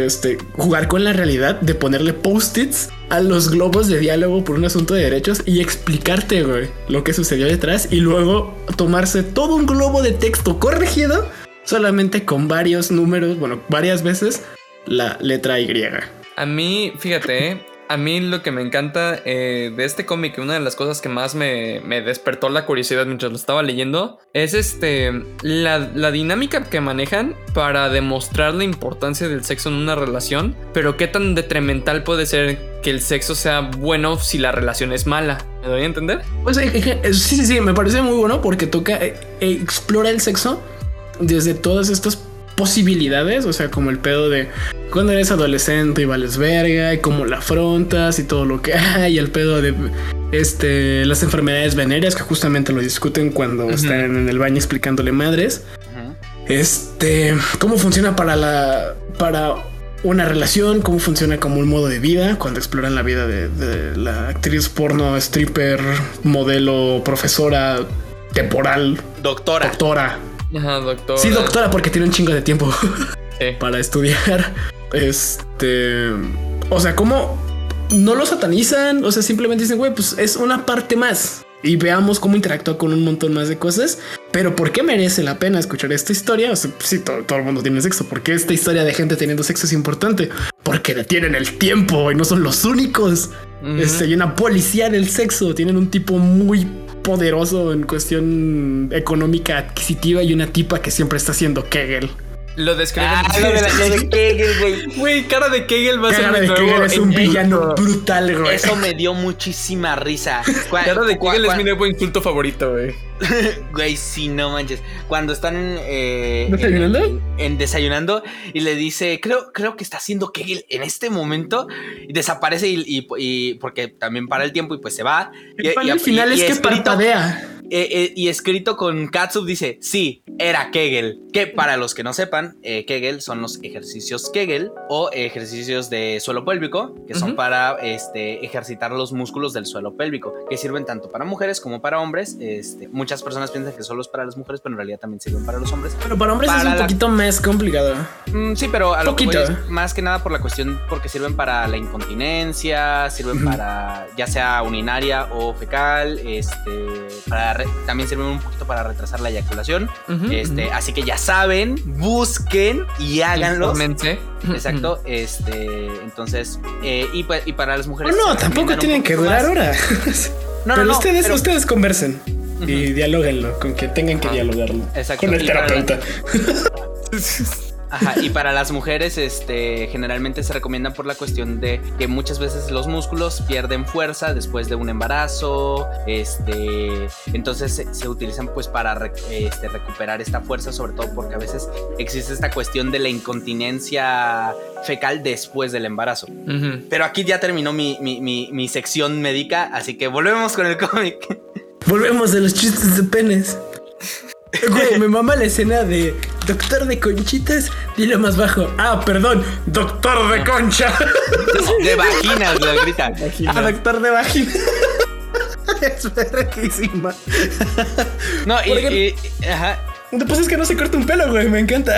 S2: este, jugar con la realidad de ponerle post-its a los globos de diálogo por un asunto de derechos y explicarte, güey, lo que sucedió detrás y luego tomarse todo un globo de texto corregido solamente con varios números, bueno, varias veces la letra Y.
S3: A mí, fíjate. A mí lo que me encanta eh, de este cómic, una de las cosas que más me, despertó la curiosidad mientras lo estaba leyendo, es este la, dinámica que manejan para demostrar la importancia del sexo en una relación, pero qué tan detrimental puede ser que el sexo sea bueno si la relación es mala. ¿Me doy a entender?
S2: Pues sí, sí, sí, me parece muy bueno porque toca, eh, explora el sexo desde todas estas posibilidades, o sea, como el pedo de cuando eres adolescente y vales verga y cómo la afrontas y todo lo que hay, el pedo de este las enfermedades venéreas que justamente lo discuten cuando están en el baño explicándole madres. Este, cómo funciona para la para una relación, cómo funciona como un modo de vida cuando exploran la vida de, de la actriz porno, stripper, modelo, profesora, temporal,
S4: doctora.
S2: Doctora,
S3: Ajá, doctora.
S2: Sí, doctora, porque tiene un chingo de tiempo <laughs> para estudiar. Este. O sea, ¿cómo no lo satanizan? O sea, simplemente dicen, güey, pues es una parte más. Y veamos cómo interactúa con un montón más de cosas. Pero ¿por qué merece la pena escuchar esta historia? O sea, sí, todo, el mundo tiene sexo. ¿Por qué esta historia de gente teniendo sexo es importante? Porque detienen el tiempo y no son los únicos. Este, hay una policía del sexo. Tienen un tipo muy poderoso en cuestión económica adquisitiva y una tipa que siempre está haciendo Kegel.
S3: Lo describen. Ah, lo de, <laughs> Kegel, güey. Güey, cara de Kegel va a
S2: ser
S3: de
S2: Kegel es un villano brutal, güey.
S4: Eso me dio muchísima risa. <laughs>
S3: Cara de Kegel es mi nuevo insulto favorito, güey. <laughs>
S4: güey, sí, no manches. Cuando están
S2: eh, ¿Desayunando?
S4: En, desayunando y le dice, creo, creo que está haciendo Kegel en este momento y desaparece y, porque también para el tiempo y pues se va.
S2: y, al final es que parpadea.
S4: Eh, eh, y escrito con Katsup dice, sí, era Kegel. Que para los que no sepan, eh, Kegel son los ejercicios Kegel o ejercicios de suelo pélvico, que son para este, ejercitar los músculos del suelo pélvico, que sirven tanto para mujeres como para hombres. Este, muchas personas piensan que solo es para las mujeres, pero en realidad también sirven para los hombres.
S2: Pero para hombres es un poquito más complicado.
S4: Mm, sí, pero a lo que más que nada por la cuestión, porque sirven para la incontinencia, sirven para ya sea urinaria o fecal, este, para también sirven un poquito para retrasar la eyaculación. este, Así que ya saben, busquen y háganlo. Exacto. Este, entonces, eh, pues, y, para las mujeres.
S2: no, tampoco tienen que durar horas. <laughs> <laughs> no, pero no, ustedes, ustedes conversen y dialóguenlo con que tengan que dialogarlo. Exacto. Con el terapeuta. <laughs>
S4: Ajá, y para las mujeres, este, generalmente se recomienda por la cuestión de que muchas veces los músculos pierden fuerza después de un embarazo, este, entonces se, utilizan pues para este, recuperar esta fuerza, sobre todo porque a veces existe esta cuestión de la incontinencia fecal después del embarazo. Pero aquí ya terminó mi, mi, mi sección médica, así que volvemos con el cómic.
S2: Volvemos a los chistes de penes. <laughs> Güey, me mama la escena de Doctor de Conchitas, dilo más bajo. Ah, perdón, Doctor de Concha.
S4: De vaginas, lo grita.
S2: Ah, Doctor de Vagina. <laughs> es verguísima.
S4: No, y, y, Ajá.
S2: Pues es que no se corta un pelo, güey, me encanta.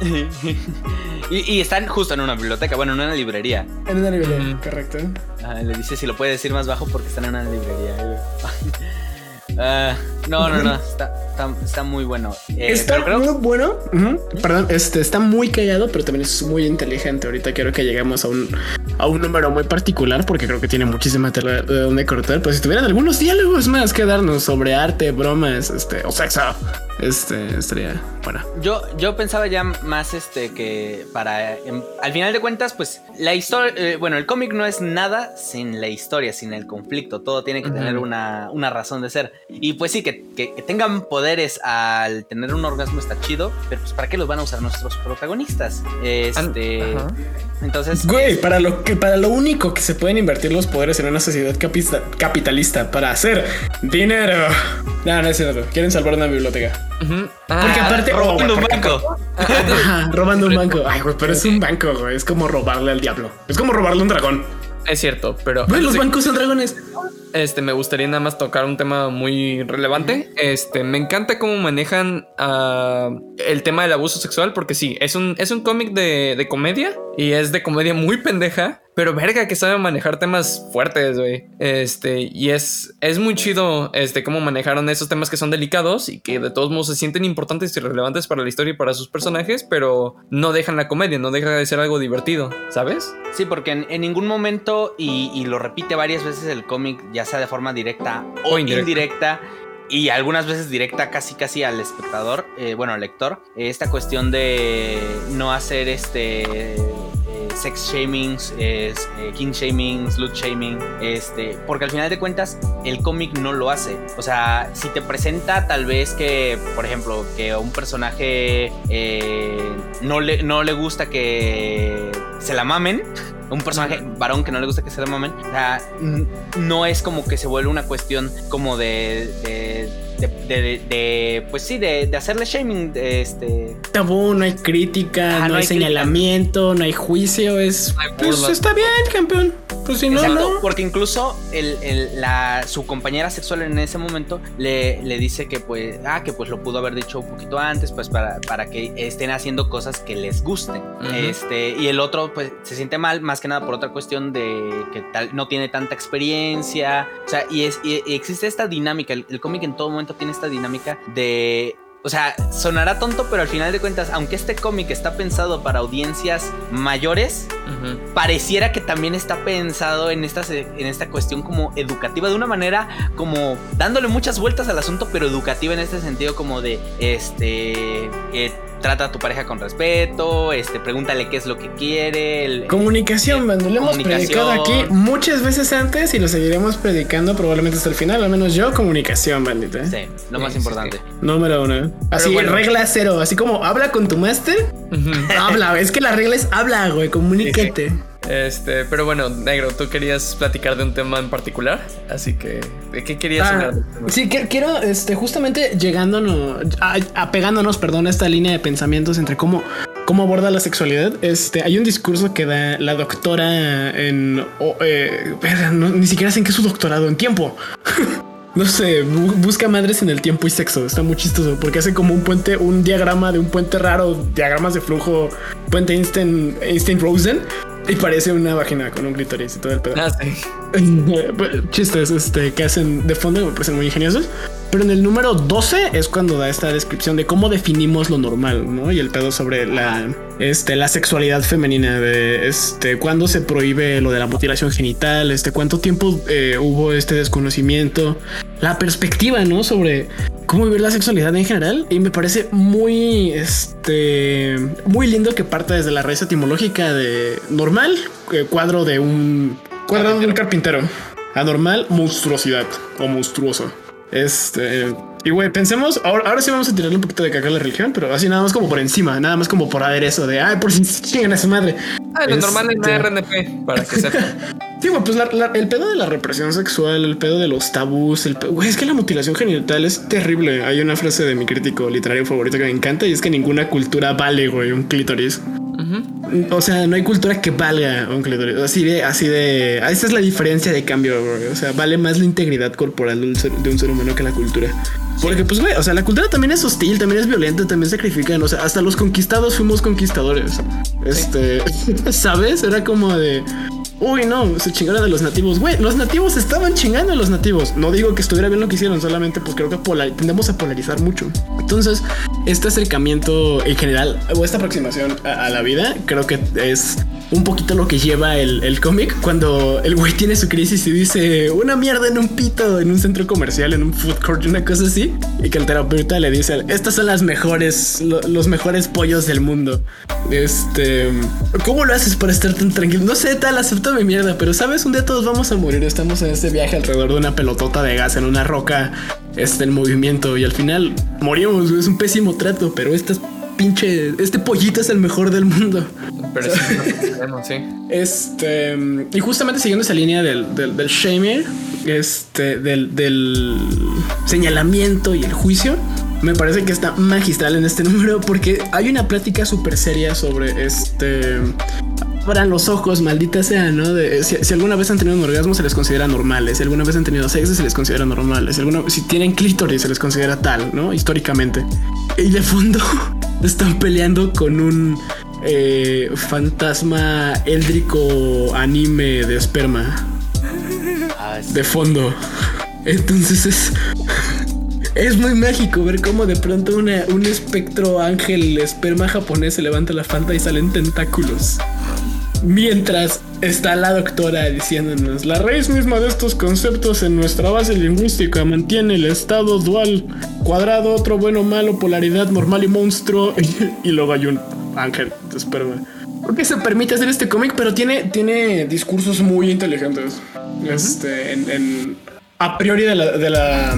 S2: <laughs>
S4: y, están justo en una biblioteca, bueno, en una librería.
S2: En una librería, correcto.
S4: le dice si lo puede decir más bajo porque están en una librería. <laughs> Uh, no, no, no, está, está, muy bueno.
S2: Eh, está muy bueno. Perdón, este está muy callado, pero también es muy inteligente. Ahorita quiero que lleguemos a un, a un número muy particular porque creo que tiene muchísima tela de donde cortar. Pero si tuvieran algunos diálogos más que darnos sobre arte, bromas, este o sexo, este estaría bueno.
S4: Yo, yo pensaba ya más este que para em, al final de cuentas, pues la historia, eh, bueno, el cómic no es nada sin la historia, sin el conflicto. Todo tiene que tener una, una, razón de ser. Y pues sí, que, que, tengan poderes al tener un orgasmo está chido, pero pues ¿para qué los van a usar nuestros protagonistas? Este. Entonces.
S2: Güey, para lo que para lo único que se pueden invertir los poderes en una sociedad capitalista para hacer dinero. No, no es cierto. Quieren salvar una biblioteca. Porque
S3: Ah,
S2: aparte.
S4: Robando un banco. <laughs>
S2: Ajá, robando un banco. Ay, güey, pero es un banco, güey. Es como robarle al diablo. Es como robarle a un dragón.
S3: Es cierto, pero
S2: Güey, los bancos son dragones.
S3: este me gustaría nada más tocar un tema muy relevante. Este, me encanta cómo manejan ah, el tema del abuso sexual, porque sí, es un, es un cómic de, de comedia y es de comedia muy pendeja. Pero verga que sabe manejar temas fuertes, güey. Este, y es, es muy chido este, cómo manejaron esos temas que son delicados y que de todos modos se sienten importantes y relevantes para la historia y para sus personajes, pero no dejan la comedia, no deja de ser algo divertido, ¿sabes?
S4: Sí, porque en, en ningún momento, y, y lo repite varias veces el cómic, ya sea de forma directa o,
S3: O indirecta.
S4: indirecta. y algunas veces directa casi casi al espectador, eh, bueno, al lector, eh, esta cuestión de no hacer este... sex shamings, es, eh, king shaming, slut shaming, este, porque al final de cuentas el cómic no lo hace. O sea, si te presenta tal vez que, por ejemplo, que a un personaje eh, no, le, no le gusta que se la mamen, <laughs> un personaje varón que no le gusta que se la mamen, o sea, no es como que se vuelve una cuestión como de... de de, de- de- de- pues sí, de, de hacerle shaming, de este,
S2: Tabú, no hay crítica,
S4: Ah,
S2: no,
S4: no
S2: hay
S4: hay
S2: señalamiento, no hay juicio. Es.
S3: hay
S2: Pues está bien, campeón. Pues si no,
S4: Exacto,
S2: no.
S4: porque incluso el, el- la, su compañera sexual en ese momento le, le dice que pues, ah, que pues lo pudo haber dicho un poquito antes, pues para, para que estén haciendo cosas que les gusten. Este, y el otro pues se siente mal, más que nada por otra cuestión de que tal, no tiene tanta experiencia. O sea, y, es, y, y existe esta dinámica, el, el cómic en todo momento tiene esta dinámica de o sea, sonará tonto, pero al final de cuentas, aunque este cómic está pensado para audiencias mayores, pareciera que también está pensado en esta, se- en esta cuestión como educativa, de una manera como dándole muchas vueltas al asunto, pero educativa en este sentido como de, este, eh, trata a tu pareja con respeto, este, pregúntale qué es lo que quiere. el-
S2: Comunicación, mano. Lo hemos predicado aquí muchas veces antes y lo seguiremos predicando probablemente hasta el final. Al menos yo, comunicación, bandita. ¿eh?
S4: sí, lo
S3: Sí,
S4: más
S3: sí,
S4: importante.
S2: Número uno. Así,
S3: bueno.
S2: regla cero. Así como habla con tu máster, habla. Es que la regla es habla, güey. Comunícate.
S3: Este, pero bueno, negro, tú querías platicar de un tema en particular, así que ¿de qué querías
S2: Ah,
S3: hablar?
S2: sí, que- quiero, este, justamente llegándonos, a- apegándonos, perdón, a esta línea de pensamientos entre cómo, cómo aborda la sexualidad. Este, hay un discurso que da la doctora en, o, eh, <laughs> no, ni siquiera sé en qué es su doctorado, en tiempo. <laughs> No sé, bu- busca madres en el tiempo y sexo. Está muy chistoso porque hace como un puente, un diagrama de un puente raro, diagramas de flujo, puente Einstein, Einstein Rosen y parece una vagina con un clítoris y todo el pedo.
S3: Ah, sí. <laughs>
S2: chistes este, que hacen de fondo me parecen muy ingeniosos. Pero en el número 12 es cuando da esta descripción de cómo definimos lo normal, ¿no? Y el pedo sobre la, este, la sexualidad femenina, de este, cuándo se prohíbe lo de la mutilación genital, este, cuánto tiempo eh, hubo este desconocimiento, la perspectiva, ¿no? Sobre cómo vivir la sexualidad en general. Y me parece muy, este, muy lindo que parta desde la raíz etimológica de normal, eh, cuadro de un cuadrado de un carpintero. Anormal, monstruosidad o monstruoso. Este. Y güey, pensemos, ahora, ahora sí vamos a tirarle un poquito de caca a la religión, pero así nada más como por encima, nada más como por haber eso de, ay, por si chingan a su madre.
S3: Ah, lo normal es
S2: Este-
S3: RNP, para que sepan.
S2: Sí, <laughs> güey, pues la- la- el pedo de la represión sexual, el pedo de los tabús, el pedo, güey, es que la mutilación genital es terrible. Hay una frase de mi crítico literario favorito que me encanta y es que ninguna cultura vale, güey, un clítoris. O sea, no hay cultura que valga un clítoris. Así de, así de. Esa es la diferencia de cambio, güey. O sea, vale más la integridad corporal de un ser, de un ser humano que la cultura. Porque, pues, güey, o sea, la cultura también es hostil, también es violenta, también sacrifican. O sea, hasta los conquistados fuimos conquistadores. Este, <laughs> ¿sabes? Era como de. Uy, no, se chingaron a los nativos. Güey, los nativos estaban chingando a los nativos. No digo que estuviera bien lo que hicieron, solamente pues creo que tendemos a polarizar mucho. Entonces, este acercamiento en general, o esta aproximación a, la vida, creo que es un poquito lo que lleva el, el cómic cuando el güey tiene su crisis y dice una mierda en un pito, en un centro comercial, en un food court, una cosa así. Y que el terapeuta le dice, estas son las mejores, lo- los mejores pollos del mundo. Este, ¿cómo lo haces para estar tan tranquilo? No sé, tal, acepta mi mierda, pero sabes, un día todos vamos a morir. Estamos en este viaje alrededor de una pelotota de gas en una roca, este, en movimiento, y al final morimos. Es un pésimo trato, pero este pinche, este pollito es el mejor del mundo.
S3: Pero sí, no sí.
S2: Este, y justamente siguiendo esa línea del, del, del shaming, este, del, del, señalamiento y el juicio me parece que está magistral en este número porque hay una plática súper seria sobre este abran los ojos, maldita sea, ¿no? De, si, alguna vez han tenido un orgasmo se les considera normales, si alguna vez han tenido sexo se les considera normales, si, alguna, si tienen clítoris se les considera tal, ¿no? Históricamente. Y de fondo <laughs> están peleando con un eh, fantasma éldrico anime de esperma. Ah, de fondo. Entonces es... Es muy mágico ver cómo de pronto un espectro ángel esperma japonés se levanta la falda y salen tentáculos. Mientras está la doctora diciéndonos, la raíz misma de estos conceptos en nuestra base lingüística mantiene el estado dual, cuadrado, otro bueno, malo, polaridad, normal y monstruo, <laughs> y, luego hay un ángel de esperma. Porque se permite hacer este cómic, pero tiene, tiene discursos muy inteligentes. Este, en a priori de la,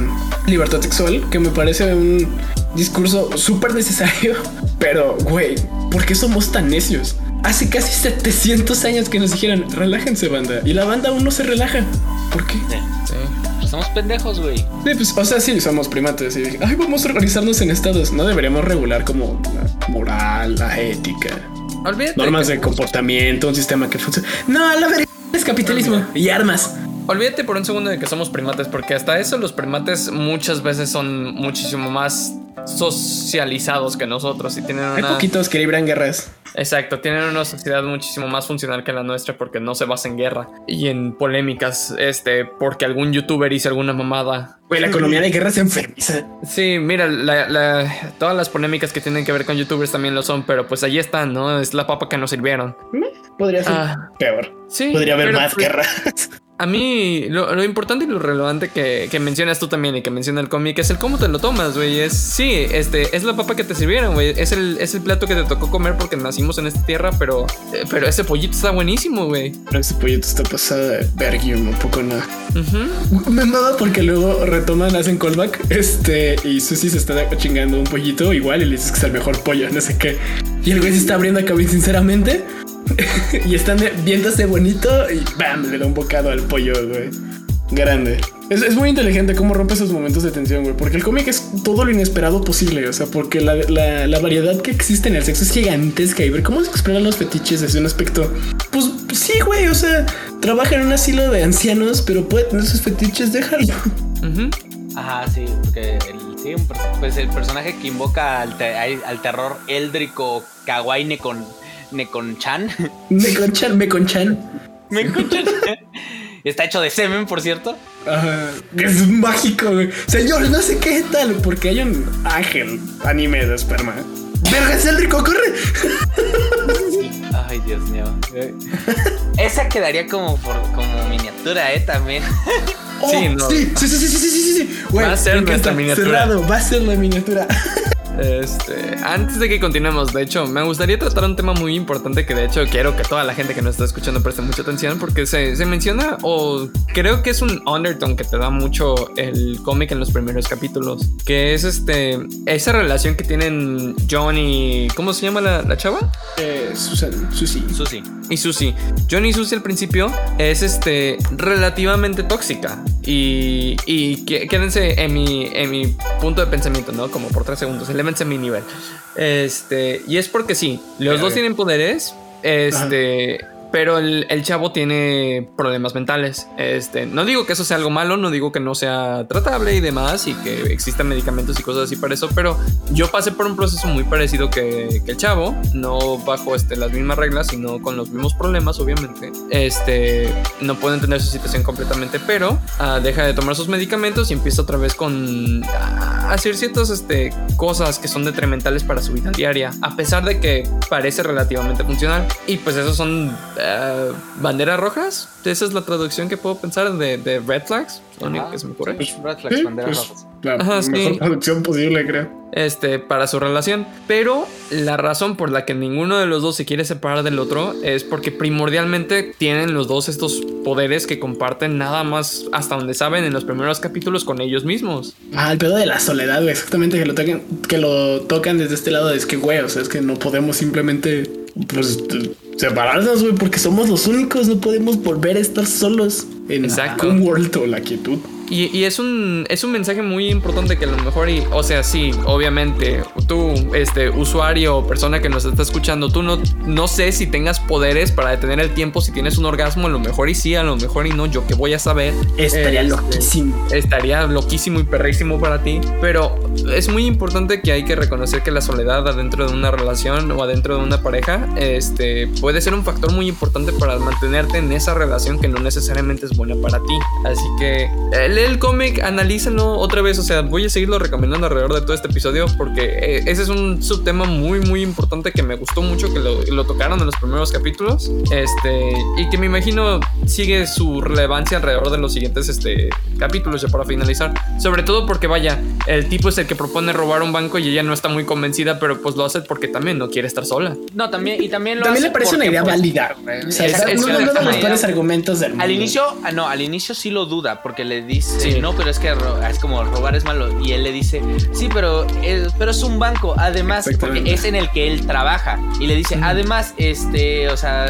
S2: libertad sexual, que me parece un discurso súper necesario, <laughs> pero, güey, ¿por qué somos tan necios? Hace casi 700 años que nos dijeron, relájense, banda. Y la banda aún no se relaja. ¿Por qué?
S4: Sí. Pues somos pendejos, güey. Sí,
S2: pues, o sea, sí, somos primates. Y ay, vamos a organizarnos en estados. No deberíamos regular como la moral, la ética, normas de comportamiento, un sistema que funciona. No, la verdad es capitalismo y armas.
S3: Olvídate por un segundo de que somos primates, porque hasta eso los primates muchas veces son muchísimo más socializados que nosotros y tienen
S2: una... Hay poquitos que libran guerras.
S3: Exacto, tienen una sociedad muchísimo más funcional que la nuestra porque no se basa en guerra y en polémicas, este, porque algún youtuber hizo alguna mamada.
S2: Güey, la economía de guerra se enfermiza.
S3: Sí, mira, todas las polémicas que tienen que ver con youtubers también lo son, pero pues ahí están, ¿no? Es la papa que nos sirvieron.
S2: Podría ser ah. peor. Sí. Podría haber más pues, guerras.
S3: A mí, lo, importante y lo relevante que, mencionas tú también y que menciona el cómic es el cómo te lo tomas, güey. Es, sí, este, es la papa que te sirvieron, güey. Es el, es el plato que te tocó comer porque nacimos en esta tierra, pero, eh, pero ese pollito está buenísimo, güey.
S2: Pero ese pollito está pasado de vergium, un poco nada. Me manda porque luego retoman, hacen callback, este, y Susi se está chingando un pollito igual y le dices que es el mejor pollo, no sé qué. Y el güey se está abriendo a cabin sinceramente. <laughs> y están viéndose bonito y ¡bam! Le da un bocado al pollo, güey. Grande. Es, muy inteligente cómo rompe esos momentos de tensión, güey. Porque el cómic es todo lo inesperado posible. O sea, porque la, variedad que existe en el sexo es gigantesca. Y ver cómo se exploran los fetiches desde un aspecto. Pues sí, güey. O sea, trabaja en un asilo de ancianos, pero puede tener sus fetiches, déjalo.
S4: Ajá, sí, porque el, sí, pues el personaje que invoca al, al terror éldrico kawaii con Necon-chan.
S2: Necon-chan, <laughs> Mecon-chan.
S4: Mecon-chan. <laughs> Está hecho de semen, por cierto.
S2: es mágico, güey. Señor, no sé qué tal, porque hay un ángel anime de esperma. ¡Verga, es el rico, corre! <laughs>
S4: Ay, Dios mío. Esa quedaría como, por, como miniatura, ¿eh? También.
S2: Oh, sí, no. sí, sí, sí, sí, sí, sí, sí,
S3: Va a ser nuestra miniatura.
S2: Cerrado, va a ser la miniatura.
S3: Este, antes de que continuemos, de hecho, me gustaría tratar un tema muy importante que de hecho quiero que toda la gente que nos está escuchando preste mucha atención porque se, se menciona o creo que es un undertone que te da mucho el cómic en los primeros capítulos, que es este esa relación que tienen John y ¿cómo se llama la, chava?
S2: Eh, Susan, Susie.
S3: Susie. Y Susie. John y Susie al principio es este relativamente tóxica y, y quédense en mi, en mi punto de pensamiento, ¿no? Como por tres segundos. El a mi nivel. Este, y es porque sí, los dos tienen poderes. Este, pero el, chavo tiene problemas mentales. Este, no digo que eso sea algo malo, no digo que no sea tratable y demás, y que existan medicamentos y cosas así para eso, pero yo pasé por un proceso muy parecido que, el chavo, no bajo este, las mismas reglas, sino con los mismos problemas, obviamente. Este, no puede entender su situación completamente, pero ah, deja de tomar sus medicamentos y empieza otra vez con ah, hacer ciertas este, cosas que son detrimentales para su vida diaria, a pesar de que parece relativamente funcional. Y pues esos son eh, banderas rojas. Esa es la traducción que puedo pensar de, de red flags. Lo único que se me ocurre.
S2: Pues, red flags, banderas pues, rojas. La mejor traducción posible, creo.
S3: Este, para su relación. Pero la razón por la que ninguno de los dos se quiere separar del otro es porque primordialmente tienen los dos estos poderes que comparten nada más hasta donde saben en los primeros capítulos con ellos mismos.
S2: Ah, el pedo de la soledad, exactamente, que lo tocan, que lo tocan desde este lado. Es que, güey, o sea, es que no podemos simplemente pues, separarnos, güey, porque somos los únicos, no podemos volver a estar solos en Exacto. un world o la quietud.
S3: Y, es un es un mensaje muy importante que a lo mejor, y, o sea, sí, obviamente, tú, este, usuario o persona que nos está escuchando, tú no, no sé si tengas poderes para detener el tiempo, si tienes un orgasmo, a lo mejor y sí, a lo mejor y no, yo que voy a saber.
S2: Estaría este, loquísimo.
S3: Estaría loquísimo y perrísimo para ti, pero es muy importante que hay que reconocer que la soledad adentro de una relación o adentro de una pareja, este, puede ser un factor muy importante para mantenerte en esa relación que no necesariamente es buena para ti. Así que lee el cómic, analízalo otra vez. O sea, voy a seguirlo recomendando alrededor de todo este episodio porque eh, ese es un subtema muy, muy importante que me gustó mucho que lo, tocaron en los primeros capítulos. Este, y que me imagino sigue su relevancia alrededor de los siguientes este, capítulos ya para finalizar. Sobre todo porque, vaya, el tipo es el que propone robar un banco y ella no está muy convencida, pero pues lo hace porque también no quiere estar sola.
S4: No, también, y también lo
S2: También le parece una idea pues, válida. O sea, es, uno de los peores argumentos del mundo.
S4: Al inicio, ah, no, al inicio sí lo duda porque le dice, no, pero es que es como robar es malo. Y él le dice, sí, pero, pero es un banco. Además, porque es en el que él trabaja. Y le dice, además, este, o sea,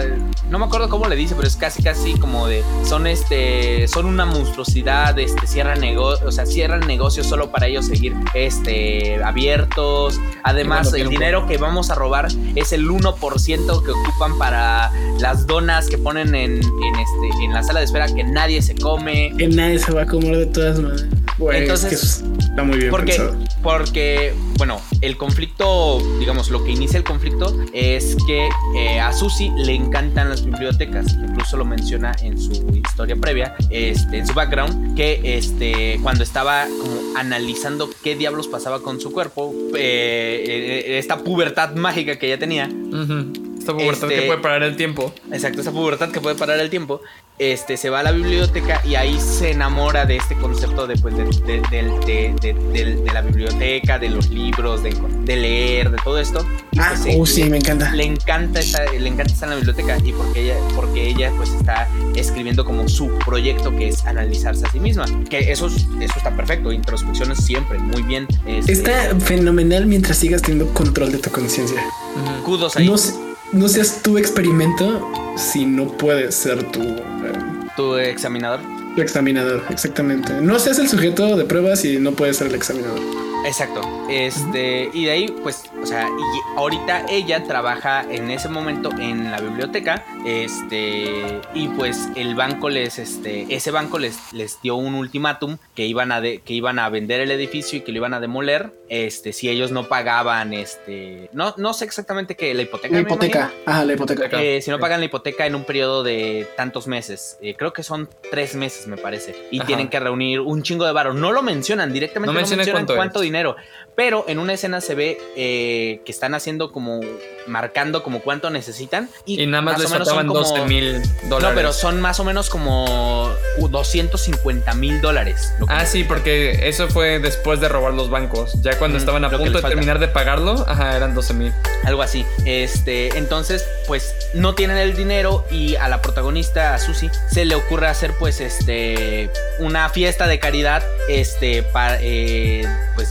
S4: no me acuerdo cómo le dice, pero es casi, casi como de, son este, son una monstruosidad, este, cierran negocios, o sea, cierran negocios solo para ellos seguir, este, abiertos. Además, el dinero que vamos a robar es el 1% que ocupan para las donas que ponen en, en, este, en la sala de espera que nadie se come.
S2: Que nadie se va a comer de todas maneras.
S4: Entonces, está muy bien porque, Porque, bueno, el conflicto, digamos, lo que inicia el conflicto es que eh, a Susi le encantan las bibliotecas. Incluso lo menciona en su historia previa, este, en su background, que este, cuando estaba como analizando qué diablos pasaba con su cuerpo, eh, eh, esta pubertad mágica que ella tenía.
S3: Esta pubertad que este, puede parar el tiempo.
S4: Exacto, esa pubertad que puede parar el tiempo este, se va a la biblioteca y ahí se enamora de este concepto de, pues, de, la biblioteca, de los libros, de, leer, de todo esto.
S2: ah,
S4: pues,
S2: oh, sí, me encanta.
S4: Le encanta, estar, le encanta estar en la biblioteca y porque ella, porque ella pues está escribiendo como su proyecto que es analizarse a sí misma. Que eso, eso está perfecto, introspecciones siempre, muy bien.
S2: Este, está fenomenal mientras sigas teniendo control de tu conciencia.
S4: Kudos ahí.
S2: No, no seas tu experimento si no puedes ser tu...
S4: tu examinador.
S2: Tu examinador, exactamente. No seas el sujeto de pruebas y no puedes ser el examinador.
S4: Exacto. Este, y de ahí, pues, o sea, y ahorita ella trabaja en ese momento en la biblioteca. Este, y pues el banco les, este, ese banco les, les dio un ultimátum que iban a que iban a vender el edificio y que lo iban a demoler. Este, si ellos no pagaban, este, no, no sé exactamente qué, la hipoteca.
S2: La hipoteca, ah, la hipoteca.
S4: Eh, si no pagan la hipoteca en un periodo de tantos meses, eh, creo que son tres meses, me parece, y tienen que reunir un chingo de varo. No lo mencionan directamente, no, mencionan cuánto dinero pero en una escena se ve eh, que están haciendo como marcando como cuánto necesitan.
S3: Y, nada más, les faltaban 12 mil dólares.
S4: No, pero son más o menos como 250 mil dólares.
S3: Ah, sí, porque eso fue después de robar los bancos. Ya cuando estaban a punto de terminar de pagarlo, ajá, eran 12 mil.
S4: Algo así. Este, entonces, pues no tienen el dinero y a la protagonista, a Susi, se le ocurre hacer pues este una fiesta de caridad, este, para, eh, pues,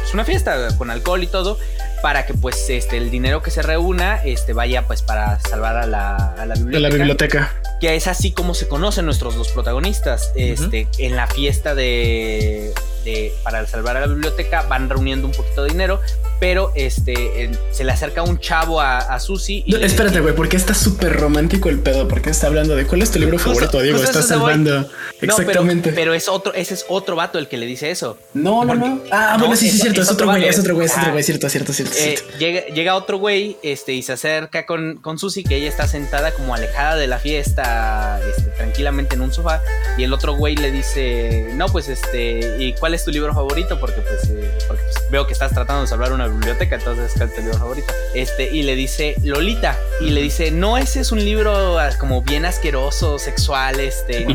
S4: pues una fiesta con alcohol y todo para que pues este el dinero que se reúna este vaya pues para salvar a la, a la biblioteca.
S2: la biblioteca.
S4: Que es así como se conocen nuestros dos protagonistas. Este, en la fiesta de, de, para salvar a la biblioteca van reuniendo un poquito de dinero pero este se le acerca un chavo a, a Susi.
S2: Y espérate, güey, porque está súper romántico el pedo, porque está hablando de cuál es tu libro favorito, Diego, está salvando. Exactamente.
S4: pero, es otro, ese es otro vato el que le dice eso.
S2: No, no, no. Ah, bueno, sí, sí, es cierto, es, otro güey, es otro güey, es otro güey, cierto, cierto, cierto.
S4: Eh, llega, llega otro güey, este, y se acerca con, con Susi, que ella está sentada como alejada de la fiesta, este, tranquilamente en un sofá, y el otro güey le dice, no, pues este, ¿y cuál es tu libro favorito? Porque pues, eh, porque, pues veo que estás tratando de salvar una biblioteca, entonces es el libro favorito. Este, y le dice Lolita, y le dice, no, ese es un libro ah, como bien asqueroso, sexual, este,
S2: no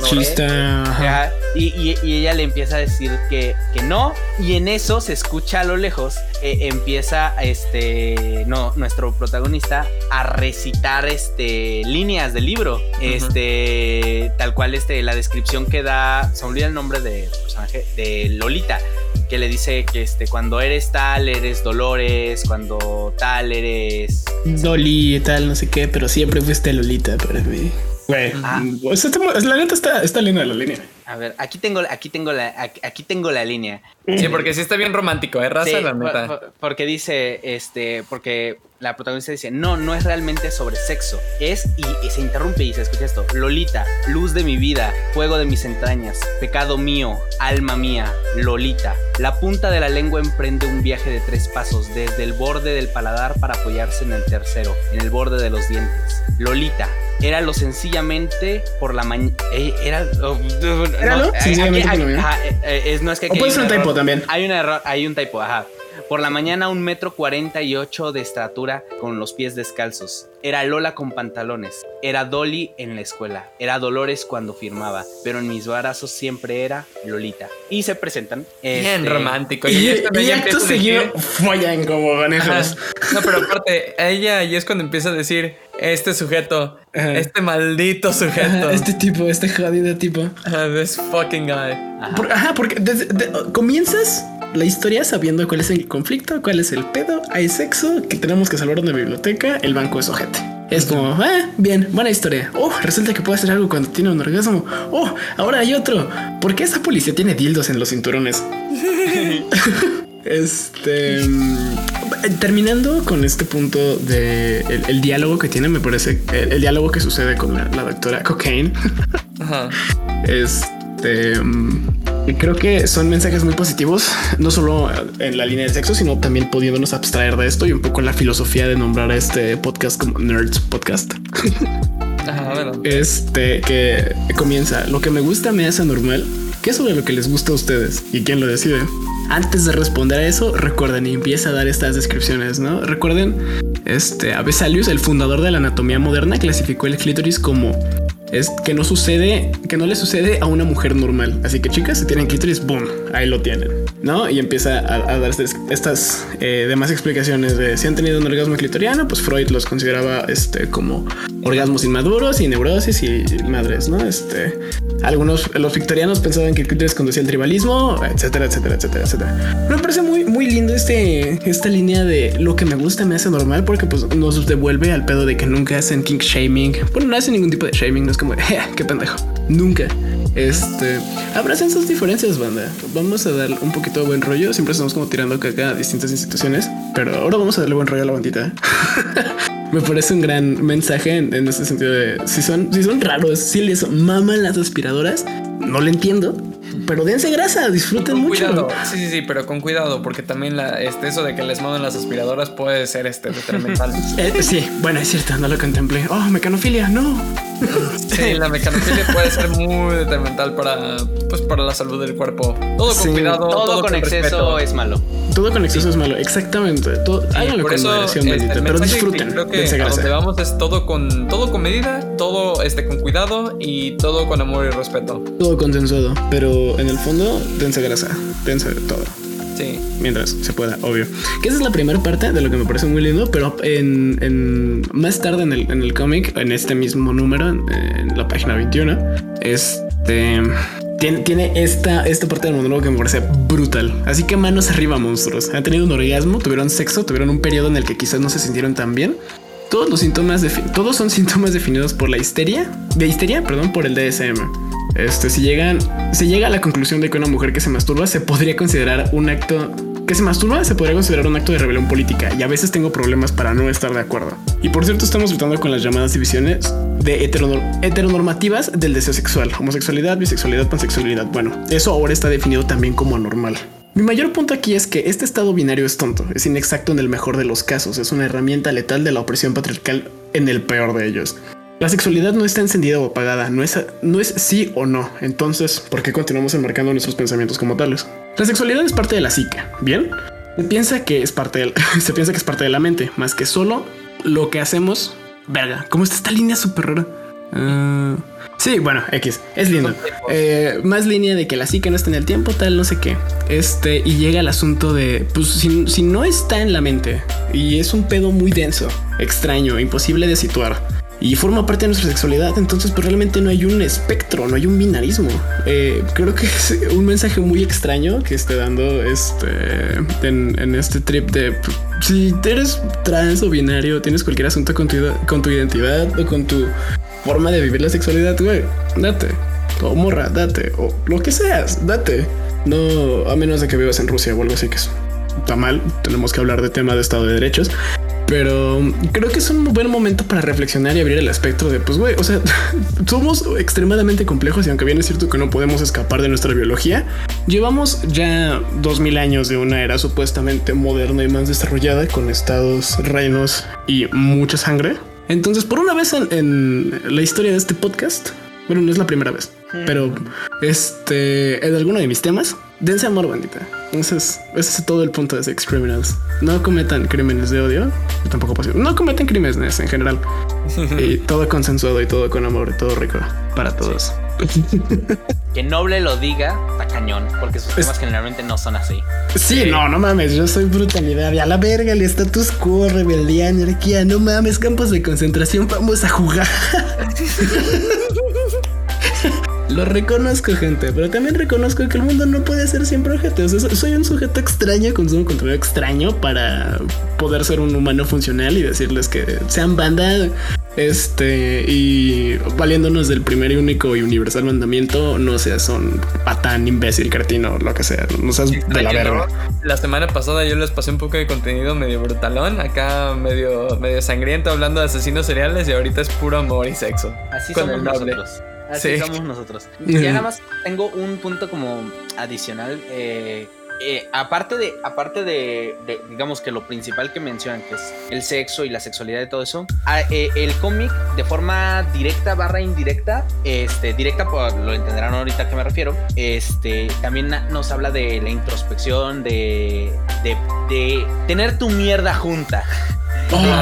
S4: y, y, y, ella le empieza a decir que, que no, y en eso se escucha a lo lejos, eh, empieza este, no, nuestro protagonista a recitar este, líneas del libro, este, tal cual este, la descripción que da, se olvida el nombre de personaje, de Lolita que le dice que este, cuando eres tal, eres Dolores, cuando tal, eres...
S2: Dolly y tal, no sé qué, pero siempre fuiste Lolita para mí. Güey, ah. la neta está, está linda la línea.
S4: A ver, aquí tengo, aquí tengo la, aquí, aquí tengo la línea.
S3: Sí, porque sí está bien romántico, ¿eh? Raza,
S4: Sí,
S3: la
S4: por-
S3: neta.
S4: por- porque dice, este, porque la protagonista dice, no, no es realmente sobre sexo, es, y, y se interrumpe y se escucha esto, Lolita, luz de mi vida, fuego de mis entrañas, pecado mío, alma mía, Lolita. La punta de la lengua emprende un viaje de tres pasos, desde el borde del paladar para apoyarse en el tercero, en el borde de los dientes. Lolita, era lo sencillamente por la mañana. Era. oh,
S2: ¿Éralo?
S4: no,
S2: Sencillamente
S4: aquí-
S2: por la
S4: aquí-
S2: mañana.
S4: ajá, eh, eh, es, no es que
S2: O puede ser un
S4: error.
S2: typo también.
S4: Hay un error, hay un typo, ajá. Por la mañana un metro cuarenta y ocho de estatura con los pies descalzos. Era Lola con pantalones. Era Dolly en la escuela. Era Dolores cuando firmaba. Pero en mis brazos siempre era Lolita. Y se presentan.
S3: Bien
S4: este,
S3: romántico.
S2: Y,
S3: cuando
S2: y
S3: ella
S2: acto
S3: decir-
S2: seguido follan como conejos.
S3: No, pero aparte, ella ahí es cuando empieza a decir, este sujeto,
S2: Ajá.
S3: este maldito sujeto,
S2: Ajá, este tipo, este jodido tipo.
S3: Ajá, this fucking guy.
S4: ajá.
S2: Por- ajá, porque desde- de- comienzas la historia sabiendo cuál es el conflicto, cuál es el pedo, hay sexo, que tenemos que salvar una biblioteca, el banco es ojete. Es como, ah, bien, buena historia. Oh, resulta que puede hacer algo cuando tiene un orgasmo. Oh, ahora hay otro. ¿Por qué esa policía tiene dildos en los cinturones? <laughs> Este. mm, Terminando con este punto de el, el diálogo que tiene, me parece el, el diálogo que sucede con la, la doctora Cocaine.
S3: Ajá. <laughs>
S2: Este. Creo que son mensajes muy positivos, no solo en la línea de sexo, sino también pudiéndonos abstraer de esto y un poco la filosofía de nombrar a este podcast como Nerds Podcast.
S3: Ajá, bueno.
S2: Este que comienza. Lo que me gusta me hace normal. ¿Qué es sobre lo que les gusta a ustedes? ¿Y quién lo decide? Antes de responder a eso, recuerden y empieza a dar estas descripciones, ¿no? Recuerden, este Avesalius, el fundador de la anatomía moderna, clasificó el clítoris como es que no sucede, que no le sucede a una mujer normal. Así que chicas, si tienen clítoris, boom, ahí lo tienen, ¿no? Y empieza a, a dar estas, estas eh, demás explicaciones de si han tenido un orgasmo clitoriano, pues Freud los consideraba este como orgasmos inmaduros y neurosis y madres, ¿no? Este, algunos, los victorianos pensaban que el clítoris conducía al tribalismo, etcétera, etcétera, etcétera, etcétera. Pero me parece muy, muy lindo este, esta línea de lo que me gusta me hace normal porque pues nos devuelve al pedo de que nunca hacen kink shaming. Bueno, no hacen ningún tipo de shaming, no es como, <laughs> "Eh, qué pendejo. Nunca. Este, abracen sus diferencias, banda. Vamos a darle un poquito de buen rollo. Siempre estamos como tirando caca a distintas instituciones, pero ahora vamos a darle buen rollo a la bandita. <laughs> Me parece un gran mensaje en, en ese sentido de si son, si son raros, si les maman las aspiradoras, no lo entiendo, pero dense grasa, disfruten
S3: Con
S2: mucho.
S3: cuidado, sí, sí, sí, pero con cuidado, porque también la, este, eso de que les mueven las aspiradoras puede ser este detrimental. <laughs>
S2: Eh, sí, bueno, es cierto, no lo contemplé. Oh, mecanofilia, no.
S3: Sí, la mecanofilia puede ser muy detrimental para, pues, para la salud del cuerpo. Todo con
S2: Sí,
S3: cuidado,
S4: Todo, con exceso
S3: respeto.
S4: es malo.
S2: Todo con exceso es malo, exactamente. Todo,
S3: Sí,
S2: háganlo
S3: por
S2: con
S3: eso,
S2: moderación,
S3: este,
S2: pero disfruten.
S3: Creo que
S2: dense
S3: a donde vamos es todo con, todo con medida, todo este, con cuidado y todo con amor y respeto.
S2: Todo consensuado, pero en el fondo, dense grasa, dense todo.
S3: Sí.
S2: mientras se pueda, obvio. Que esa es la primera parte de lo que me parece muy lindo, pero en, en- más tarde en el, en el cómic, en este mismo número, en, en la página 21, este tiene, tiene esta, esta parte del monólogo que me parece brutal. Así que manos arriba, monstruos. Han tenido un orgasmo, tuvieron sexo, tuvieron un periodo en el que quizás no se sintieron tan bien. Todos los síntomas, todos son síntomas definidos por la histeria, de histeria, perdón, por el DSM. Este, si llegan, se llega a la conclusión de que una mujer que se masturba se podría considerar un acto que se masturba se podría considerar un acto de rebelión política y a veces tengo problemas para no estar de acuerdo. Y por cierto, estamos tratando con las llamadas divisiones de heteronor- heteronormativas del deseo sexual, homosexualidad, bisexualidad, pansexualidad. Bueno, eso ahora está definido también como anormal. Mi mayor punto aquí es que este estado binario es tonto, es inexacto en el mejor de los casos, es una herramienta letal de la opresión patriarcal en el peor de ellos. La sexualidad no está encendida o apagada, no es, no es sí o no. Entonces, ¿por qué continuamos enmarcando nuestros pensamientos como tales? La sexualidad es parte de la psique, ¿bien? Se piensa que es parte del, <laughs> se piensa que es parte de la mente, más que solo lo que hacemos. Verga, ¿cómo está esta línea súper rara? Ah, sí, bueno, X, es lindo. Eh, más línea de que la psique no está en el tiempo, tal, no sé qué. Este, y llega el asunto de, pues, si, si no está en la mente y es un pedo muy denso, extraño, imposible de situar y forma parte de nuestra sexualidad, entonces pues realmente no hay un espectro, no hay un binarismo. Eh, creo que es un mensaje muy extraño que esté dando este en, en este trip de si eres trans o binario, tienes cualquier asunto con tu, con tu identidad o con tu forma de vivir la sexualidad, güey, date. o morra, date, o lo que seas, date. No, a menos de que vivas en Rusia o algo así que está mal, tenemos que hablar de tema de Estado de Derechos. Pero creo que es un buen momento para reflexionar y abrir el espectro de, pues, güey, o sea, <laughs> somos extremadamente complejos y aunque bien es cierto que no podemos escapar de nuestra biología, llevamos ya dos mil años de una era supuestamente moderna y más desarrollada con estados, reinos y mucha sangre. Entonces, por una vez en, la historia de este podcast, bueno, no es la primera vez, pero este, en alguno de mis temas, dense amor, bandita. Entonces, ese es todo el punto de Sex Criminals. No cometan crímenes de odio, tampoco posible. No cometan crímenes en general. <laughs> y todo consensuado y todo con amor y todo rico para todos. <laughs>
S4: que Noble lo diga, está cañón, porque sus temas generalmente no son así.
S2: Sí, no, no mames, yo soy brutalidad. Y a la verga, el status quo, rebeldía, anarquía, no mames, campos de concentración, vamos a jugar. <laughs> Lo reconozco, gente, pero también reconozco que el mundo no puede ser siempre objeto. soy un sujeto extraño, consumo contenido extraño para poder ser un humano funcional y decirles que sean banda. Este, y valiéndonos del primer y único y universal mandamiento, no seas un patán, imbécil, cretino, lo que sea. No seas de la verga.
S3: La semana pasada yo les pasé un poco de contenido medio brutalón, acá medio, medio sangriento hablando de asesinos seriales y ahorita es puro amor y sexo.
S4: Así somos nosotros. Así somos nosotros. <laughs> Y nada más tengo un punto como adicional. Eh, eh, aparte de, aparte de, digamos que lo principal que mencionan, que es el sexo y la sexualidad y todo eso, eh, el cómic de forma directa barra indirecta, este, directa pues, lo entenderán ahorita a qué me refiero, este, también nos habla de la introspección, de, de, de tener tu mierda junta. <laughs>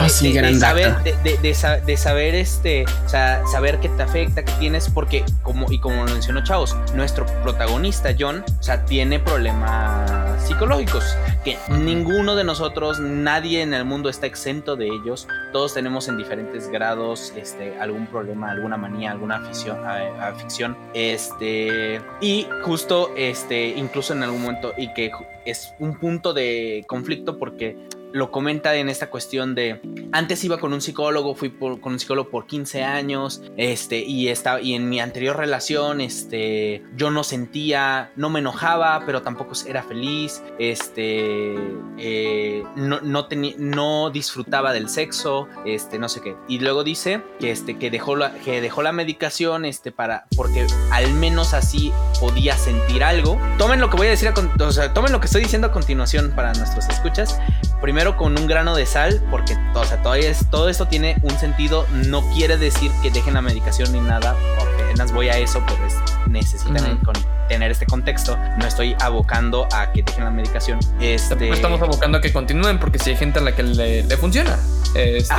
S2: Sí,
S4: de, saber, de, saber este, o sea, saber qué te afecta, qué tienes, porque como y como lo mencionó Chavos, nuestro protagonista John, o sea, tiene problemas psicológicos que ninguno de nosotros, nadie en el mundo está exento de ellos. Todos tenemos en diferentes grados, este, algún problema, alguna manía, alguna afición, afición, este, y justo, este, incluso en algún momento y que es un punto de conflicto porque lo comenta en esta cuestión de antes iba con un psicólogo, fui con un psicólogo por 15 años, este, y estaba, y en mi anterior relación, este, yo no sentía, no me enojaba, pero tampoco era feliz, este, eh, no, no, disfrutaba del sexo, este, no sé qué. Y luego dice que, este, que dejó la, que dejó la medicación, este, para, porque al menos así podía sentir algo. Tomen lo que voy a decir, o sea, tomen lo que estoy diciendo a continuación para nuestros escuchas. Primero con un grano de sal, porque o sea, todavía es, todo esto tiene un sentido. No quiere decir que dejen la medicación ni nada. Apenas voy a eso, pero necesitan tener este contexto. No estoy abocando a que dejen la medicación. Este...
S3: No estamos abocando a que continúen, porque si hay gente a la que le, funciona. Este,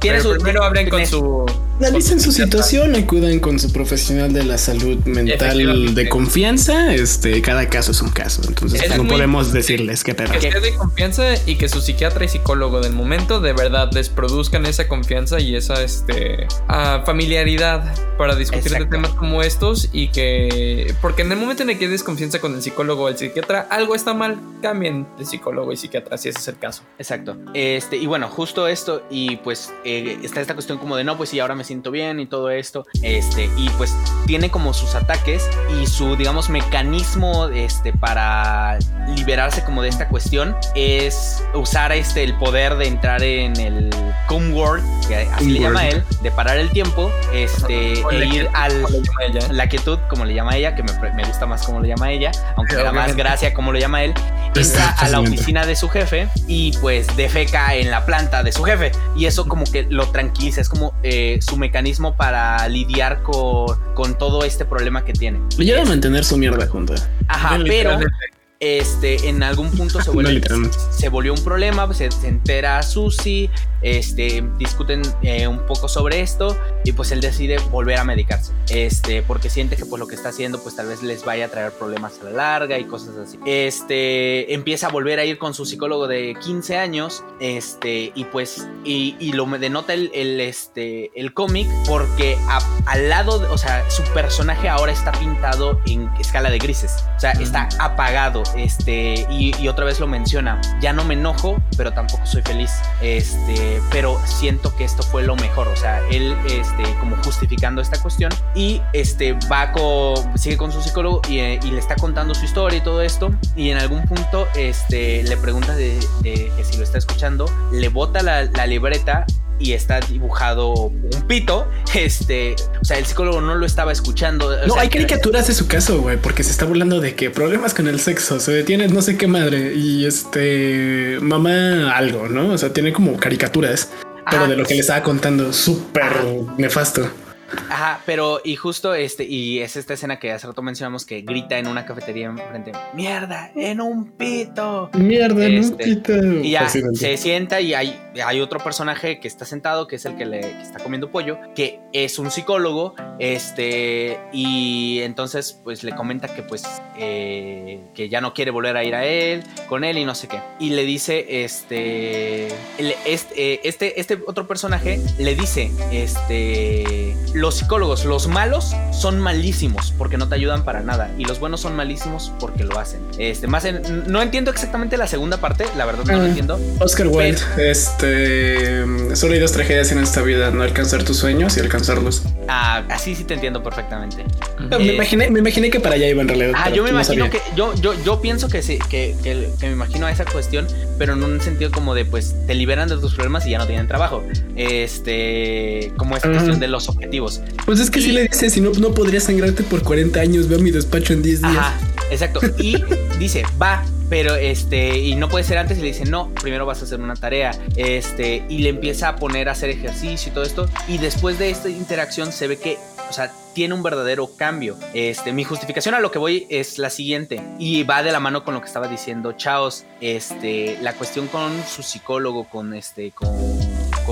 S2: pero primero abren con su. Analicen su situación, acuden con su profesional de la salud mental de confianza. Este, cada caso es un caso. Entonces, no podemos decirles qué
S3: pedo. Que sea de confianza y que su psiquiatra y psicólogo del momento de verdad les produzcan esa confianza y esa este, ah, familiaridad para discutir de temas como estos y que. Porque en el momento en el que desconfianza con el psicólogo o el psiquiatra, algo está mal, cambien de psicólogo y psiquiatra si ese es el caso.
S4: Exacto. Este, y bueno, justo esto, y pues eh, está esta cuestión como de no, pues sí, ahora me siento bien y todo esto. Este, y pues tiene como sus ataques y su, digamos, mecanismo este, para liberarse como de esta cuestión es usar este, el poder de entrar en el Cum World, que así le llama él, de parar el tiempo, este, e ir al la quietud, como le llama ella, que me, me gusta más como le llama ella, aunque era más gracia como lo llama él, entra a la oficina de su jefe y pues defeca en la planta de su jefe. Y eso como que lo tranquiliza, es como eh, su mecanismo para lidiar con, con todo este problema que tiene.
S2: Le lleva a mantener su mierda junta.
S4: Ajá, pero este, en algún punto se, vuelve, se volvió un problema, se, se entera Susi, este, discuten eh, un poco sobre esto y pues él decide volver a medicarse, este, porque siente que pues lo que está haciendo pues tal vez les vaya a traer problemas a la larga y cosas así. Este, empieza a volver a ir con su psicólogo de 15 años, este, y pues, y, y lo denota el, el, este, el cómic porque al lado, o sea, su personaje ahora está pintado en escala de grises, o sea, está apagado este, y, otra vez lo menciona, ya no me enojo, pero tampoco soy feliz, este, pero siento que esto fue lo mejor, o sea, él, este, como justificando esta cuestión y, este, va con, sigue con su psicólogo y, eh, y le está contando su historia y todo esto, y en algún punto, este, le pregunta de, que si lo está escuchando, le bota la libreta y está dibujado un pito, este, o sea, el psicólogo no lo estaba escuchando. o
S2: No,
S4: sea,
S2: hay caricaturas de su caso, güey, porque se está burlando de que problemas con el sexo, se detiene no sé qué madre y este mamá algo, ¿no? O sea, tiene como caricaturas, pero
S4: Ajá.
S2: de lo que le estaba contando, súper nefasto.
S4: Ajá, pero y justo este, y es esta escena que hace rato mencionamos que grita en una cafetería enfrente, mierda, en un pito.
S2: Mierda,
S4: Este,
S2: no quita.
S4: Y ya se sienta y hay, hay otro personaje que está sentado, que es el que, le, que está comiendo pollo, que es un psicólogo, este, y entonces pues le comenta que pues eh, que ya no quiere volver a ir a él, con él y no sé qué. Y le dice, este, el- este, eh, este, este otro personaje le dice, este, los psicólogos, los malos son malísimos porque no te ayudan para nada y los buenos son malísimos porque lo hacen. Este, más en, no entiendo exactamente la segunda parte, la verdad no lo
S2: Ah.
S4: entiendo.
S2: Oscar Wilde, este, solo hay dos tragedias en esta vida, no alcanzar tus sueños y alcanzarlos.
S4: Ah, así sí te entiendo perfectamente.
S2: No, me,
S4: Eh,
S2: imaginé, me imaginé que para allá iba en realidad.
S4: Ah, yo me
S2: no
S4: imagino que yo, yo, yo pienso que sí, que, que, que me imagino esa cuestión, pero en un sentido como de pues te liberan de tus problemas y ya no tienen trabajo. Este, como esta cuestión de los objetivos.
S2: Pues es que si le dices, si no, no podrías sangrarte por 40 años, veo mi despacho en 10 días.
S4: Ajá, exacto. Y <laughs> dice, va, pero este, y no puede ser antes, y le dice, no, primero vas a hacer una tarea. Este, y le empieza a poner a hacer ejercicio y todo esto. Y después de esta interacción se ve que, o sea, tiene un verdadero cambio. Este, mi justificación a lo que voy es la siguiente. Y va de la mano con lo que estaba diciendo Chaos. Este, la cuestión con su psicólogo, con este, con,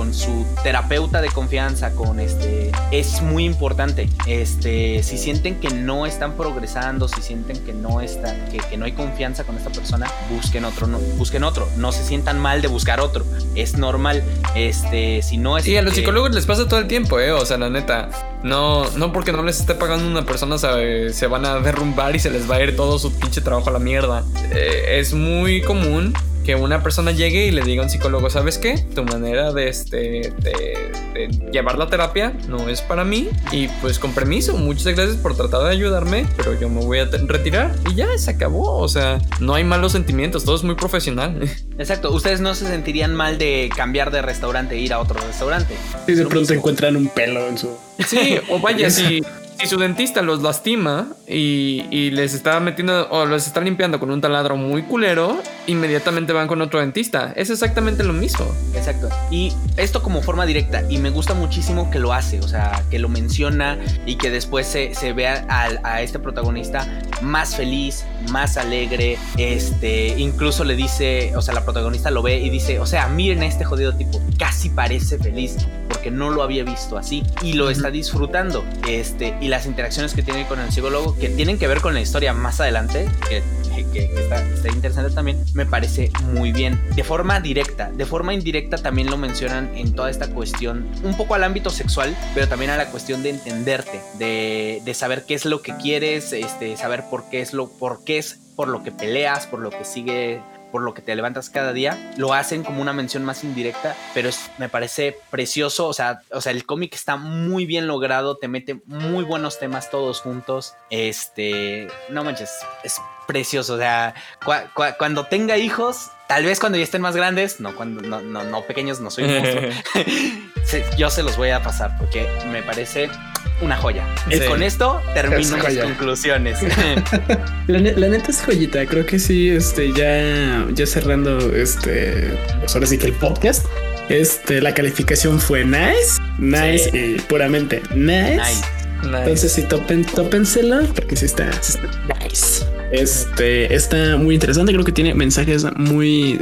S4: con su terapeuta de confianza, con este, es muy importante. Este, si sienten que no están progresando, si sienten que no están, que, que no hay confianza con esta persona, busquen otro, no, busquen otro. No se sientan mal de buscar otro. Es normal. Este, si no es.
S3: Sí, a los
S4: eh,
S3: psicólogos les pasa todo el tiempo, ¿eh? O sea, la neta, no, no porque no les esté pagando una persona se, se van a derrumbar y se les va a ir todo su pinche trabajo a la mierda. Eh, es muy común que una persona llegue y le diga a un psicólogo, ¿sabes qué? Tu manera de, este, de, de llevar la terapia no es para mí y pues con permiso, muchas gracias por tratar de ayudarme, pero yo me voy a retirar y ya se acabó. O sea, no hay malos sentimientos, todo es muy profesional. <laughs>
S4: Exacto. Ustedes no se sentirían mal de cambiar de restaurante e ir a otro restaurante.
S2: Y de pronto
S4: mismo.
S2: encuentran un pelo en su.
S3: Sí, o vaya, <laughs> si, si su dentista los lastima y, y les está metiendo o los está limpiando con un taladro muy culero, inmediatamente van con otro dentista. Es exactamente lo mismo.
S4: Exacto. Y esto como forma directa. Y me gusta muchísimo que lo hace. O sea, que lo menciona y que después se, se vea al- a, este protagonista más feliz, más alegre. Este, incluso le dice, o sea, la protagonista lo ve y dice, o sea, miren a este jodido tipo. Casi parece feliz porque no lo había visto así y lo está disfrutando. Este, y las interacciones que tiene con el psicólogo que tienen que ver con la historia más adelante, que, está, interesante también, me parece muy bien. De forma directa, de forma indirecta también lo mencionan en toda esta cuestión, un poco al ámbito sexual, pero también a la cuestión de entenderte, de, de saber qué es lo que quieres, este, saber por qué es lo, por qué es por lo que peleas, por lo que sigue por lo que te levantas cada día, lo hacen como una mención más indirecta, pero es, me parece precioso, o sea, o sea, el cómic está muy bien logrado, te mete muy buenos temas todos juntos, este, no manches, es precioso, o sea, cua- cua- cuando tenga hijos, tal vez cuando ya estén más grandes, no cuando no, no, no pequeños, no soy <laughs> se- yo se los voy a pasar porque me parece una joya.
S3: Sí.
S4: Con esto termino
S2: Es
S4: mis conclusiones. <laughs> <laughs>
S2: La, ne- la neta es joyita, creo que sí, este, ya, ya cerrando, este, pues ahora sí que el podcast, este, la calificación fue nice, nice y puramente nice.
S4: Nice.
S2: Entonces sí, topen, tópensela, porque sí está, sí está nice. Este está muy interesante. Creo que tiene mensajes muy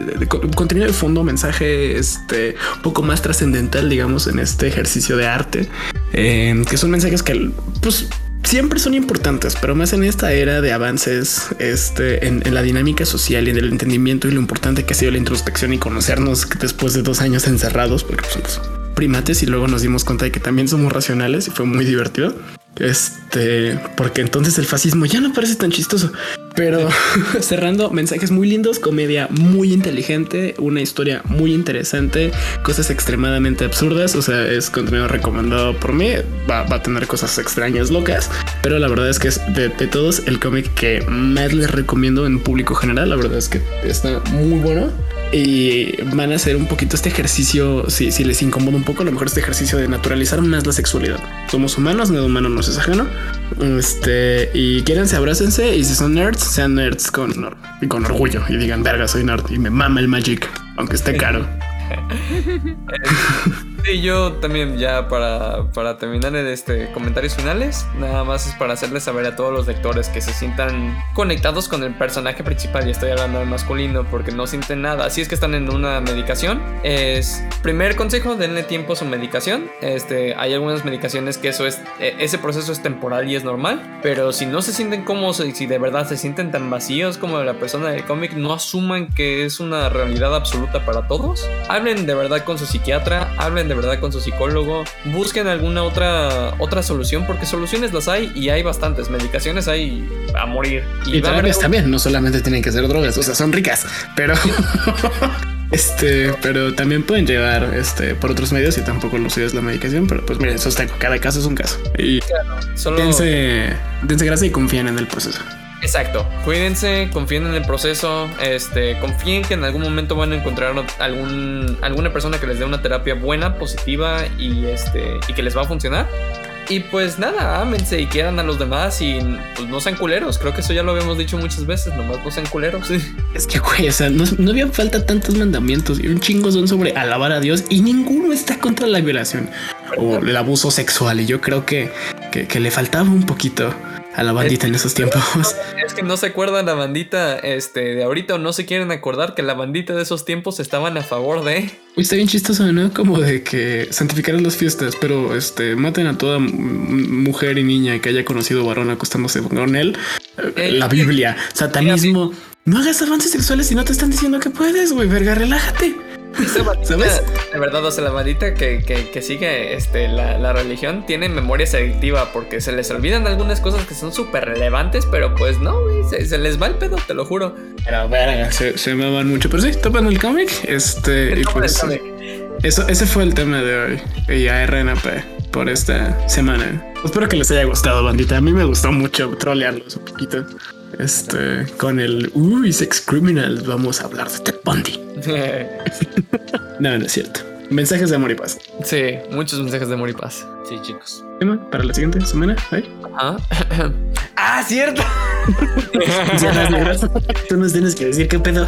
S2: contenido de fondo, mensaje este un poco más trascendental, digamos, en este ejercicio de arte, eh, que son mensajes que pues siempre son importantes, pero más en esta era de avances este, en, en la dinámica social y en el entendimiento y lo importante que ha sido la introspección y conocernos después de dos años encerrados, porque pues, somos primates y luego nos dimos cuenta de que también somos racionales y fue muy divertido. Este, porque entonces el fascismo ya no parece tan chistoso. Pero <laughs> cerrando, mensajes muy lindos, comedia muy inteligente, una historia muy interesante, cosas extremadamente absurdas. O sea, es contenido recomendado por mí. Va, va a tener cosas extrañas, locas, pero la verdad es que es de, de todos el cómic que más les recomiendo en público general. La verdad es que está muy bueno y van a hacer un poquito este ejercicio. Si, si les incomoda un poco, a lo mejor este ejercicio de naturalizar más la sexualidad. Somos humanos, nada humano nos es ajeno. Este y quierense, abrácense. Y si son nerds, sean nerds con, con orgullo y digan, verga, soy nerd y me mama el magic, aunque esté caro. <laughs>
S3: Sí, yo también ya para, para terminar en este comentarios finales, nada más es para hacerles saber a todos los lectores que se sientan conectados con el personaje principal y estoy hablando del masculino porque no sienten nada, así es que están en una medicación. Es primer consejo, denle tiempo a su medicación. Este, hay algunas medicaciones que eso es e, ese proceso es temporal y es normal, pero si no se sienten cómodos y si de verdad se sienten tan vacíos como la persona del cómic, no asuman que es una realidad absoluta para todos. Hablen de verdad con su psiquiatra, hablen de verdad con su psicólogo, busquen alguna otra, otra solución, porque soluciones las hay y hay bastantes, medicaciones hay a morir.
S2: Y, terapias también, no solamente tienen que ser drogas, o sea, son ricas, pero... <laughs> Este, pero también pueden llevar este por otros medios y tampoco los es la medicación, pero pues miren, sostengo, cada caso es un caso. Y solo... dense, dense grasa y confíen en el proceso.
S3: Exacto. Cuídense, confíen en el proceso, este, confíen que en algún momento van a encontrar algún, alguna persona que les dé una terapia buena, positiva y este y que les va a funcionar. Y pues nada, ámense y quieran a los demás y pues no sean culeros. Creo que eso ya lo habíamos dicho muchas veces, nomás no sean culeros. <laughs>
S2: Es que, güey, o sea, no, no había falta tantos mandamientos y un chingo son sobre alabar a Dios y ninguno está contra la violación o el abuso sexual. Y yo creo que, que, que le faltaba un poquito a la bandita en esos tiempos.
S3: Es que no se acuerdan la bandita este, de ahorita o no se quieren acordar que la bandita de esos tiempos estaban a favor de.
S2: está bien chistoso, ¿no? Como de que santificaran las fiestas, pero este maten a toda mujer y niña que haya conocido varón acostándose con él. Eh, la Biblia, satanismo. No hagas avances sexuales si no te están diciendo que puedes, güey, verga, relájate.
S3: ¿Sabes? De verdad, o sea, la bandita que, que, sigue este, la, la, religión tiene memoria selectiva porque se les olvidan algunas cosas que son súper relevantes, pero pues no, se, se, les va el pedo, te lo juro.
S2: Pero verga, se, se me van mucho. Pero sí, topan el cómic. Este, y pues, Eso, ese fue el tema de hoy. Y RNP por esta semana. Espero que les haya gustado, bandita. A mí me gustó mucho trolearlos un poquito. Este, con el Uy, Sex Criminal, vamos a hablar de Ted Bundy. <laughs> no, no es cierto. Mensajes de amor y paz.
S3: Sí, muchos mensajes de amor y paz.
S4: Sí, chicos.
S2: Tema para la siguiente semana. ¿eh?
S3: Ah, <laughs>
S4: ah cierto. <laughs>
S2: Tú nos tienes que decir qué pedo.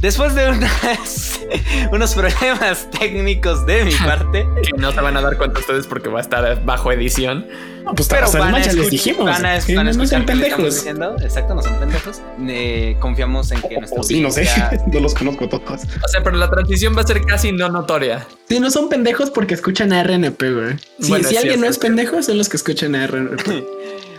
S4: Después de <laughs> unos problemas técnicos de mi <laughs> parte.
S3: Que no se van a dar cuenta ustedes porque va a estar bajo edición.
S2: No, pues pero van a, les dijimos.
S4: Van a, van a no son pendejos. Exacto, no son pendejos. Eh, confiamos en que nuestro.
S2: sí, no sé. <laughs> no los conozco todos.
S3: O sea, pero la transición va a ser casi no notoria.
S2: Sí, no son pendejos porque escuchan a RNP, güey. si alguien no es pendejo, son los que escuchan a RNP.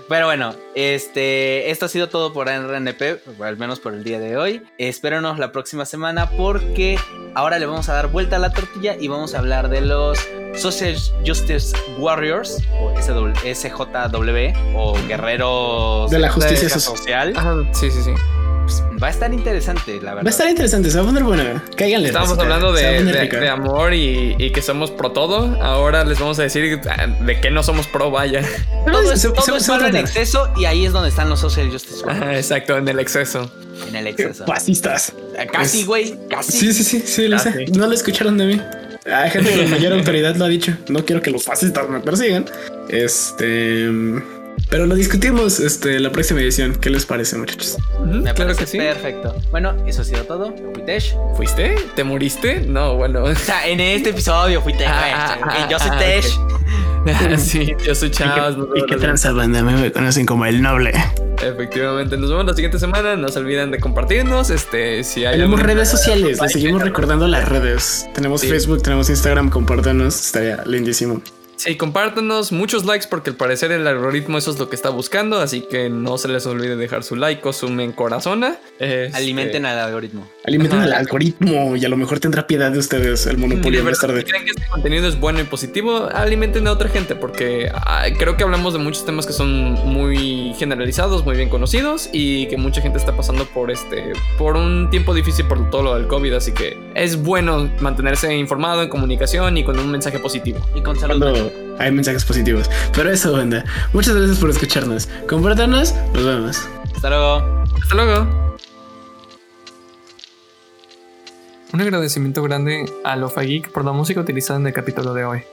S4: Pero bueno, este, esto ha sido todo por RNP, al menos por el día de hoy. Espérenos la próxima semana porque ahora le vamos a dar vuelta a la tortilla y vamos a hablar de los Social Justice Warriors o SJW o guerreros
S2: de la justicia social.
S3: sí, sí, sí.
S4: Va a estar interesante, la verdad.
S2: Va a estar interesante, se va a poner buena. Cáiganle.
S3: Estábamos hablando de, de, amor y, y, que somos pro todo. Ahora les vamos a decir ah, de que no somos pro, vaya.
S4: Todo es, todo es en exceso y ahí es donde están los social justice.
S3: exacto, en el exceso.
S4: En el exceso.
S2: Fascistas.
S4: Casi, güey. Casi.
S2: Sí, sí, sí, sí, lo sé. No lo escucharon de mí. Hay gente de <laughs> mayor autoridad lo ha dicho. No quiero que los fascistas me persigan. Este. Pero lo discutimos este, la próxima edición. ¿Qué les parece, muchachos?
S4: Me claro que sí. Perfecto. Bueno, eso ha sido todo. Tesh.
S3: ¿Fuiste? ¿Te moriste? No, bueno.
S4: O sea, en este episodio fui Tesh. Ah, ah, ah, yo soy
S3: Tesh. <laughs> sí, yo soy Chavas.
S2: ¿Y qué, tranza banda? Me conocen como el noble.
S3: Efectivamente, nos vemos la siguiente semana. No se olviden de compartirnos. Este, si hay
S2: tenemos redes sociales, les seguimos recordando las redes. Tenemos Facebook, tenemos Instagram, compártanos, estaría lindísimo.
S3: Sí, compártanos muchos likes porque al parecer el algoritmo eso es lo que está buscando, así que no se les olvide dejar su like o su me corazona. Este,
S4: Alimenten al algoritmo.
S2: Alimenten al algoritmo y a lo mejor tendrá piedad de ustedes el monopolio más tarde.
S3: Si creen que este contenido es bueno y positivo, alimenten a otra gente porque ah, creo que hablamos de muchos temas que son muy generalizados, muy bien conocidos y que mucha gente está pasando por este por un tiempo difícil por todo lo del COVID, así que es bueno mantenerse informado en comunicación y con un mensaje positivo.
S4: Y con salud.
S2: Cuando hay mensajes positivos. Pero eso, banda. Muchas gracias por escucharnos. Compártanos. Nos vemos.
S4: Hasta luego.
S3: Hasta luego.
S5: Un agradecimiento grande a Lofa Geek por la música utilizada en el capítulo de hoy.